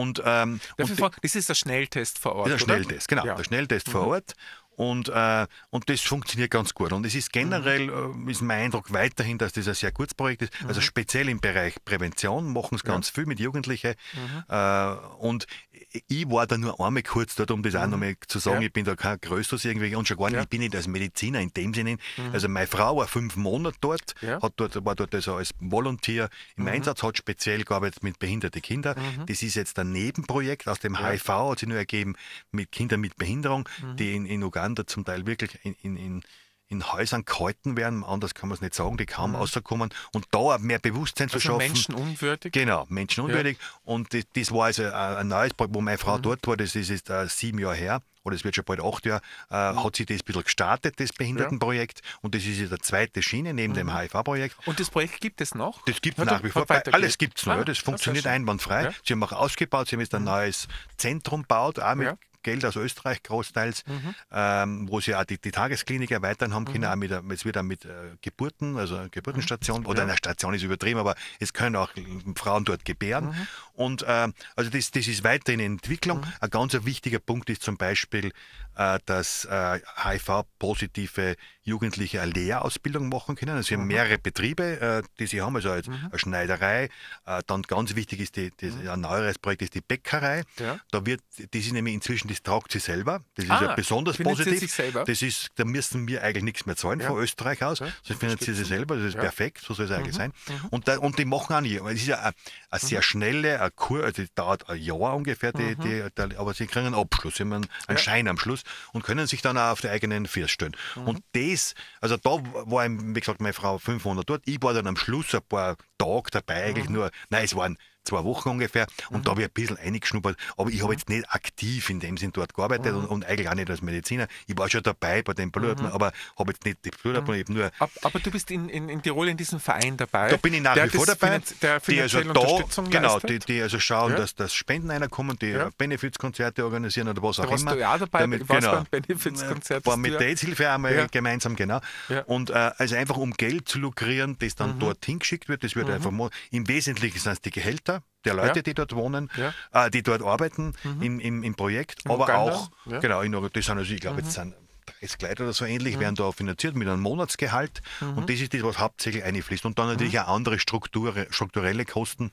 Und, ähm, und fragen, das ist der Schnelltest vor Ort, der? Schnelltest, genau, Ja. Mhm. der Schnelltest vor Ort. Und, äh, und das funktioniert ganz gut. Und es ist generell, Mhm. ist mein Eindruck weiterhin, dass das ein sehr gutes Projekt ist. Also speziell im Bereich Prävention machen es ganz viel mit Jugendlichen. Mhm. Äh, und ich war da nur einmal kurz dort, um das auch nochmal zu sagen, Mhm. Ja. ich bin da kein Größeres irgendwie und schon gar nicht, Ja. Mhm. ich bin nicht als Mediziner in dem Sinne. Also meine Frau war fünf Monate dort, Ja. hat dort, war dort also als Volunteer im Einsatz, hat speziell gearbeitet mit behinderten Kindern. Das ist jetzt ein Nebenprojekt aus dem HIV, hat sich nur ergeben, mit Kindern mit Behinderung, die in, in Uganda zum Teil wirklich in, in, in in Häusern gehalten werden, anders kann man es nicht sagen, die kaum rauskommen und da mehr Bewusstsein zu Also schaffen. menschenunwürdig. Genau, menschenunwürdig. Und das, das war also ein, neues Projekt, wo meine Mhm. Frau dort war, das ist jetzt äh, sieben Jahre her, oder es wird schon bald acht Jahre, äh, Mhm. hat sie das ein bisschen gestartet, das Behindertenprojekt. Und das ist jetzt der zweite Schiene neben dem HIV-Projekt. Und das Projekt gibt es noch? Das gibt es Mhm. Nach wie vor. Alles gibt es noch. Ah, ja, das ja, funktioniert schön. einwandfrei. Ja. Mhm. Sie haben auch ausgebaut, sie haben jetzt ein neues Zentrum gebaut, auch mit Ja. Mhm. Geld aus Österreich großteils, ähm, wo sie auch die, die Tagesklinik erweitern haben können. Auch mit, äh, es wird auch mit äh, Geburten, also Geburtenstation, oder eine Station ist übertrieben, aber es können auch Frauen dort gebären. Und ähm, also das, das ist weiter in Entwicklung. Ein ganz wichtiger Punkt ist zum Beispiel, äh, dass äh, HIV-positive Jugendliche eine Lehrausbildung machen können. Also sie haben mehrere Betriebe, äh, die sie haben, also als, eine Schneiderei. Äh, dann ganz wichtig ist die, das, ein neueres Projekt ist die Bäckerei. Ja. Da wird, das ist nämlich inzwischen, das tragt sie selber. Das ist Ah, ja besonders finanziert positiv. sich selber? Das ist, da müssen wir eigentlich nichts mehr zahlen Ja. von Österreich aus. Ja, Das finanziert sie selber, das ist. Mhm. perfekt, so soll es eigentlich sein. Und, da, und die machen auch nicht. Es ist ja eine, eine sehr schnelle, eine Kur, also die dauert ein Jahr ungefähr, die, Mhm. die, die, aber sie kriegen einen Abschluss, sie haben einen, einen Schein am Schluss und können sich dann auch auf die eigenen Füße stellen. Mhm. Und das, also da war, wie gesagt, meine Frau 500 dort, ich war dann am Schluss ein paar Tage dabei, Mhm. eigentlich nur, nein, es waren zwei Wochen ungefähr und da habe ich ein bisschen eingeschnuppert, aber ich habe jetzt nicht aktiv in dem Sinn dort gearbeitet Mhm. und, und eigentlich auch nicht als Mediziner. Ich war schon dabei bei den Blutabnahmen, aber habe jetzt nicht die Blutabnahmen, ich habe nur Ab, aber du bist in, in, in Tirol in diesem Verein dabei. da bin ich nach wie vor dabei. Der die also da, genau, die, die also schauen, Ja. dass, dass Spenden reinkommen, die Ja. Benefizkonzerte organisieren oder was Da auch warst immer. du ja dabei, Damit, warst genau. beim Benefizkonzert, War mit der AIDS-Hilfe einmal Ja. gemeinsam, genau. Und äh, also einfach um Geld zu lukrieren, das Mhm. dann dorthin geschickt wird, das wird einfach mo- im Wesentlichen sind es die Gehälter der Leute, Ja. die dort wohnen, Ja. äh, die dort arbeiten im, im, im Projekt, In aber Uganda, auch, ja. Mhm. genau, in, das sind also, ich glaube, jetzt sind 30 Leute oder so ähnlich, werden da finanziert mit einem Monatsgehalt Mhm. und das ist das, was hauptsächlich einfließt. Und dann natürlich auch andere Strukture, strukturelle Kosten.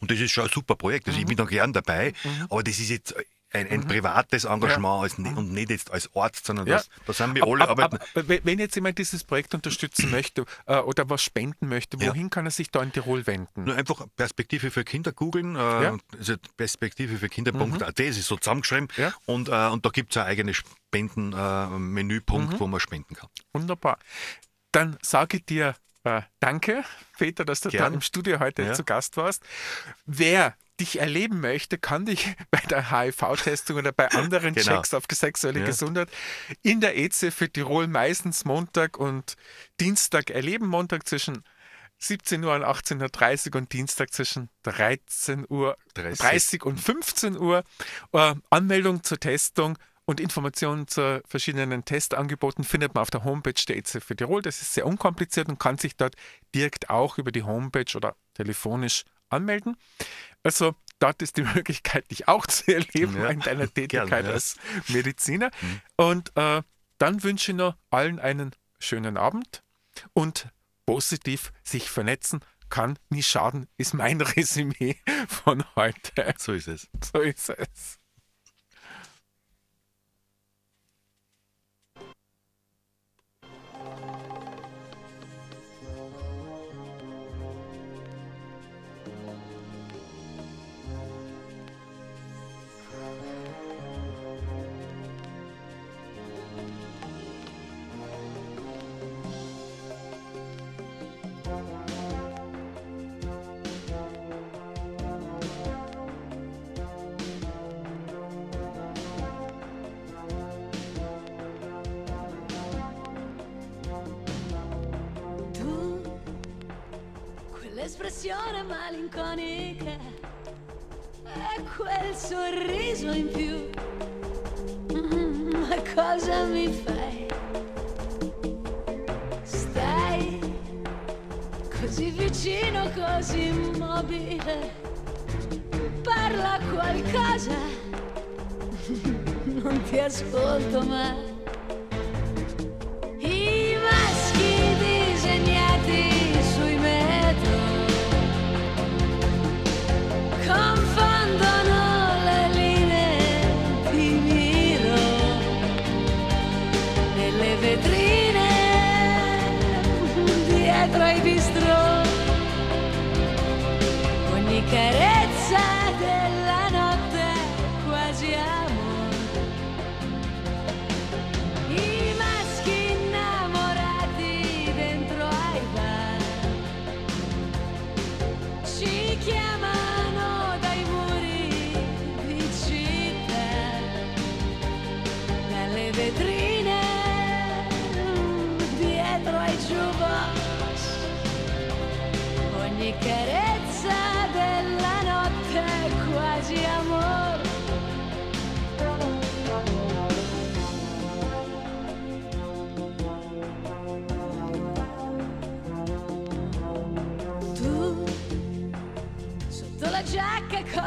Und das ist schon ein super Projekt. Also ich bin da gern dabei, aber das ist jetzt ein, ein privates Engagement als, ne- und nicht jetzt als Arzt, sondern Ja. das, da sind wir alle Ab- ab- arbeiten. ab- wenn- jetzt jemand dieses Projekt unterstützen möchte äh, oder was spenden möchte, Ja. wohin kann er sich da in Tirol wenden? Nur einfach Perspektive für Kinder googeln, äh, Ja. Mhm. also Perspektive für Kinder.at, das ist so zusammengeschrieben. Ja. Und, äh, und da gibt es ein eigenes Spenden-Menüpunkt, Mhm. wo man spenden kann. Wunderbar. Dann sage ich dir äh, danke, Peter, dass du Gern. da im Studio heute Ja. zu Gast warst. Wer dich erleben möchte, kann dich bei der HIV-Testung oder bei anderen Genau. Checks auf sexuelle Ja. Gesundheit in der EZ für Tirol meistens Montag und Dienstag erleben. Montag zwischen 17 Uhr und 18.30 Uhr und Dienstag zwischen 13 Uhr 30. 30 und 15 Uhr. Äh, Anmeldung zur Testung und Informationen zu verschiedenen Testangeboten findet man auf der Homepage der EZ für Tirol. Das ist sehr unkompliziert und kann sich dort direkt auch über die Homepage oder telefonisch anmelden. Also dort ist die Möglichkeit, dich auch zu erleben Ja, in deiner Tätigkeit gerne, ja. Mhm. als Mediziner. Und äh, dann wünsche ich noch allen einen schönen Abend und positiv sich vernetzen kann nie schaden, ist mein Resümee von heute. So ist es. So ist es. Quel sorriso in più. Mm, ma cosa mi fai? Stai così vicino, così immobile. Parla qualcosa, non ti ascolto mai.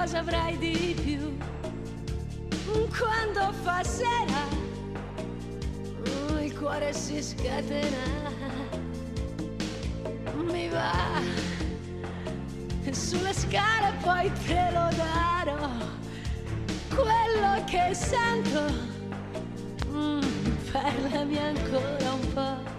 Cosa avrai di più? Quando oh, il cuore si scatena. Mi va sulle scale poi te lo darò. Quello che sento, mm, parlami ancora un po'.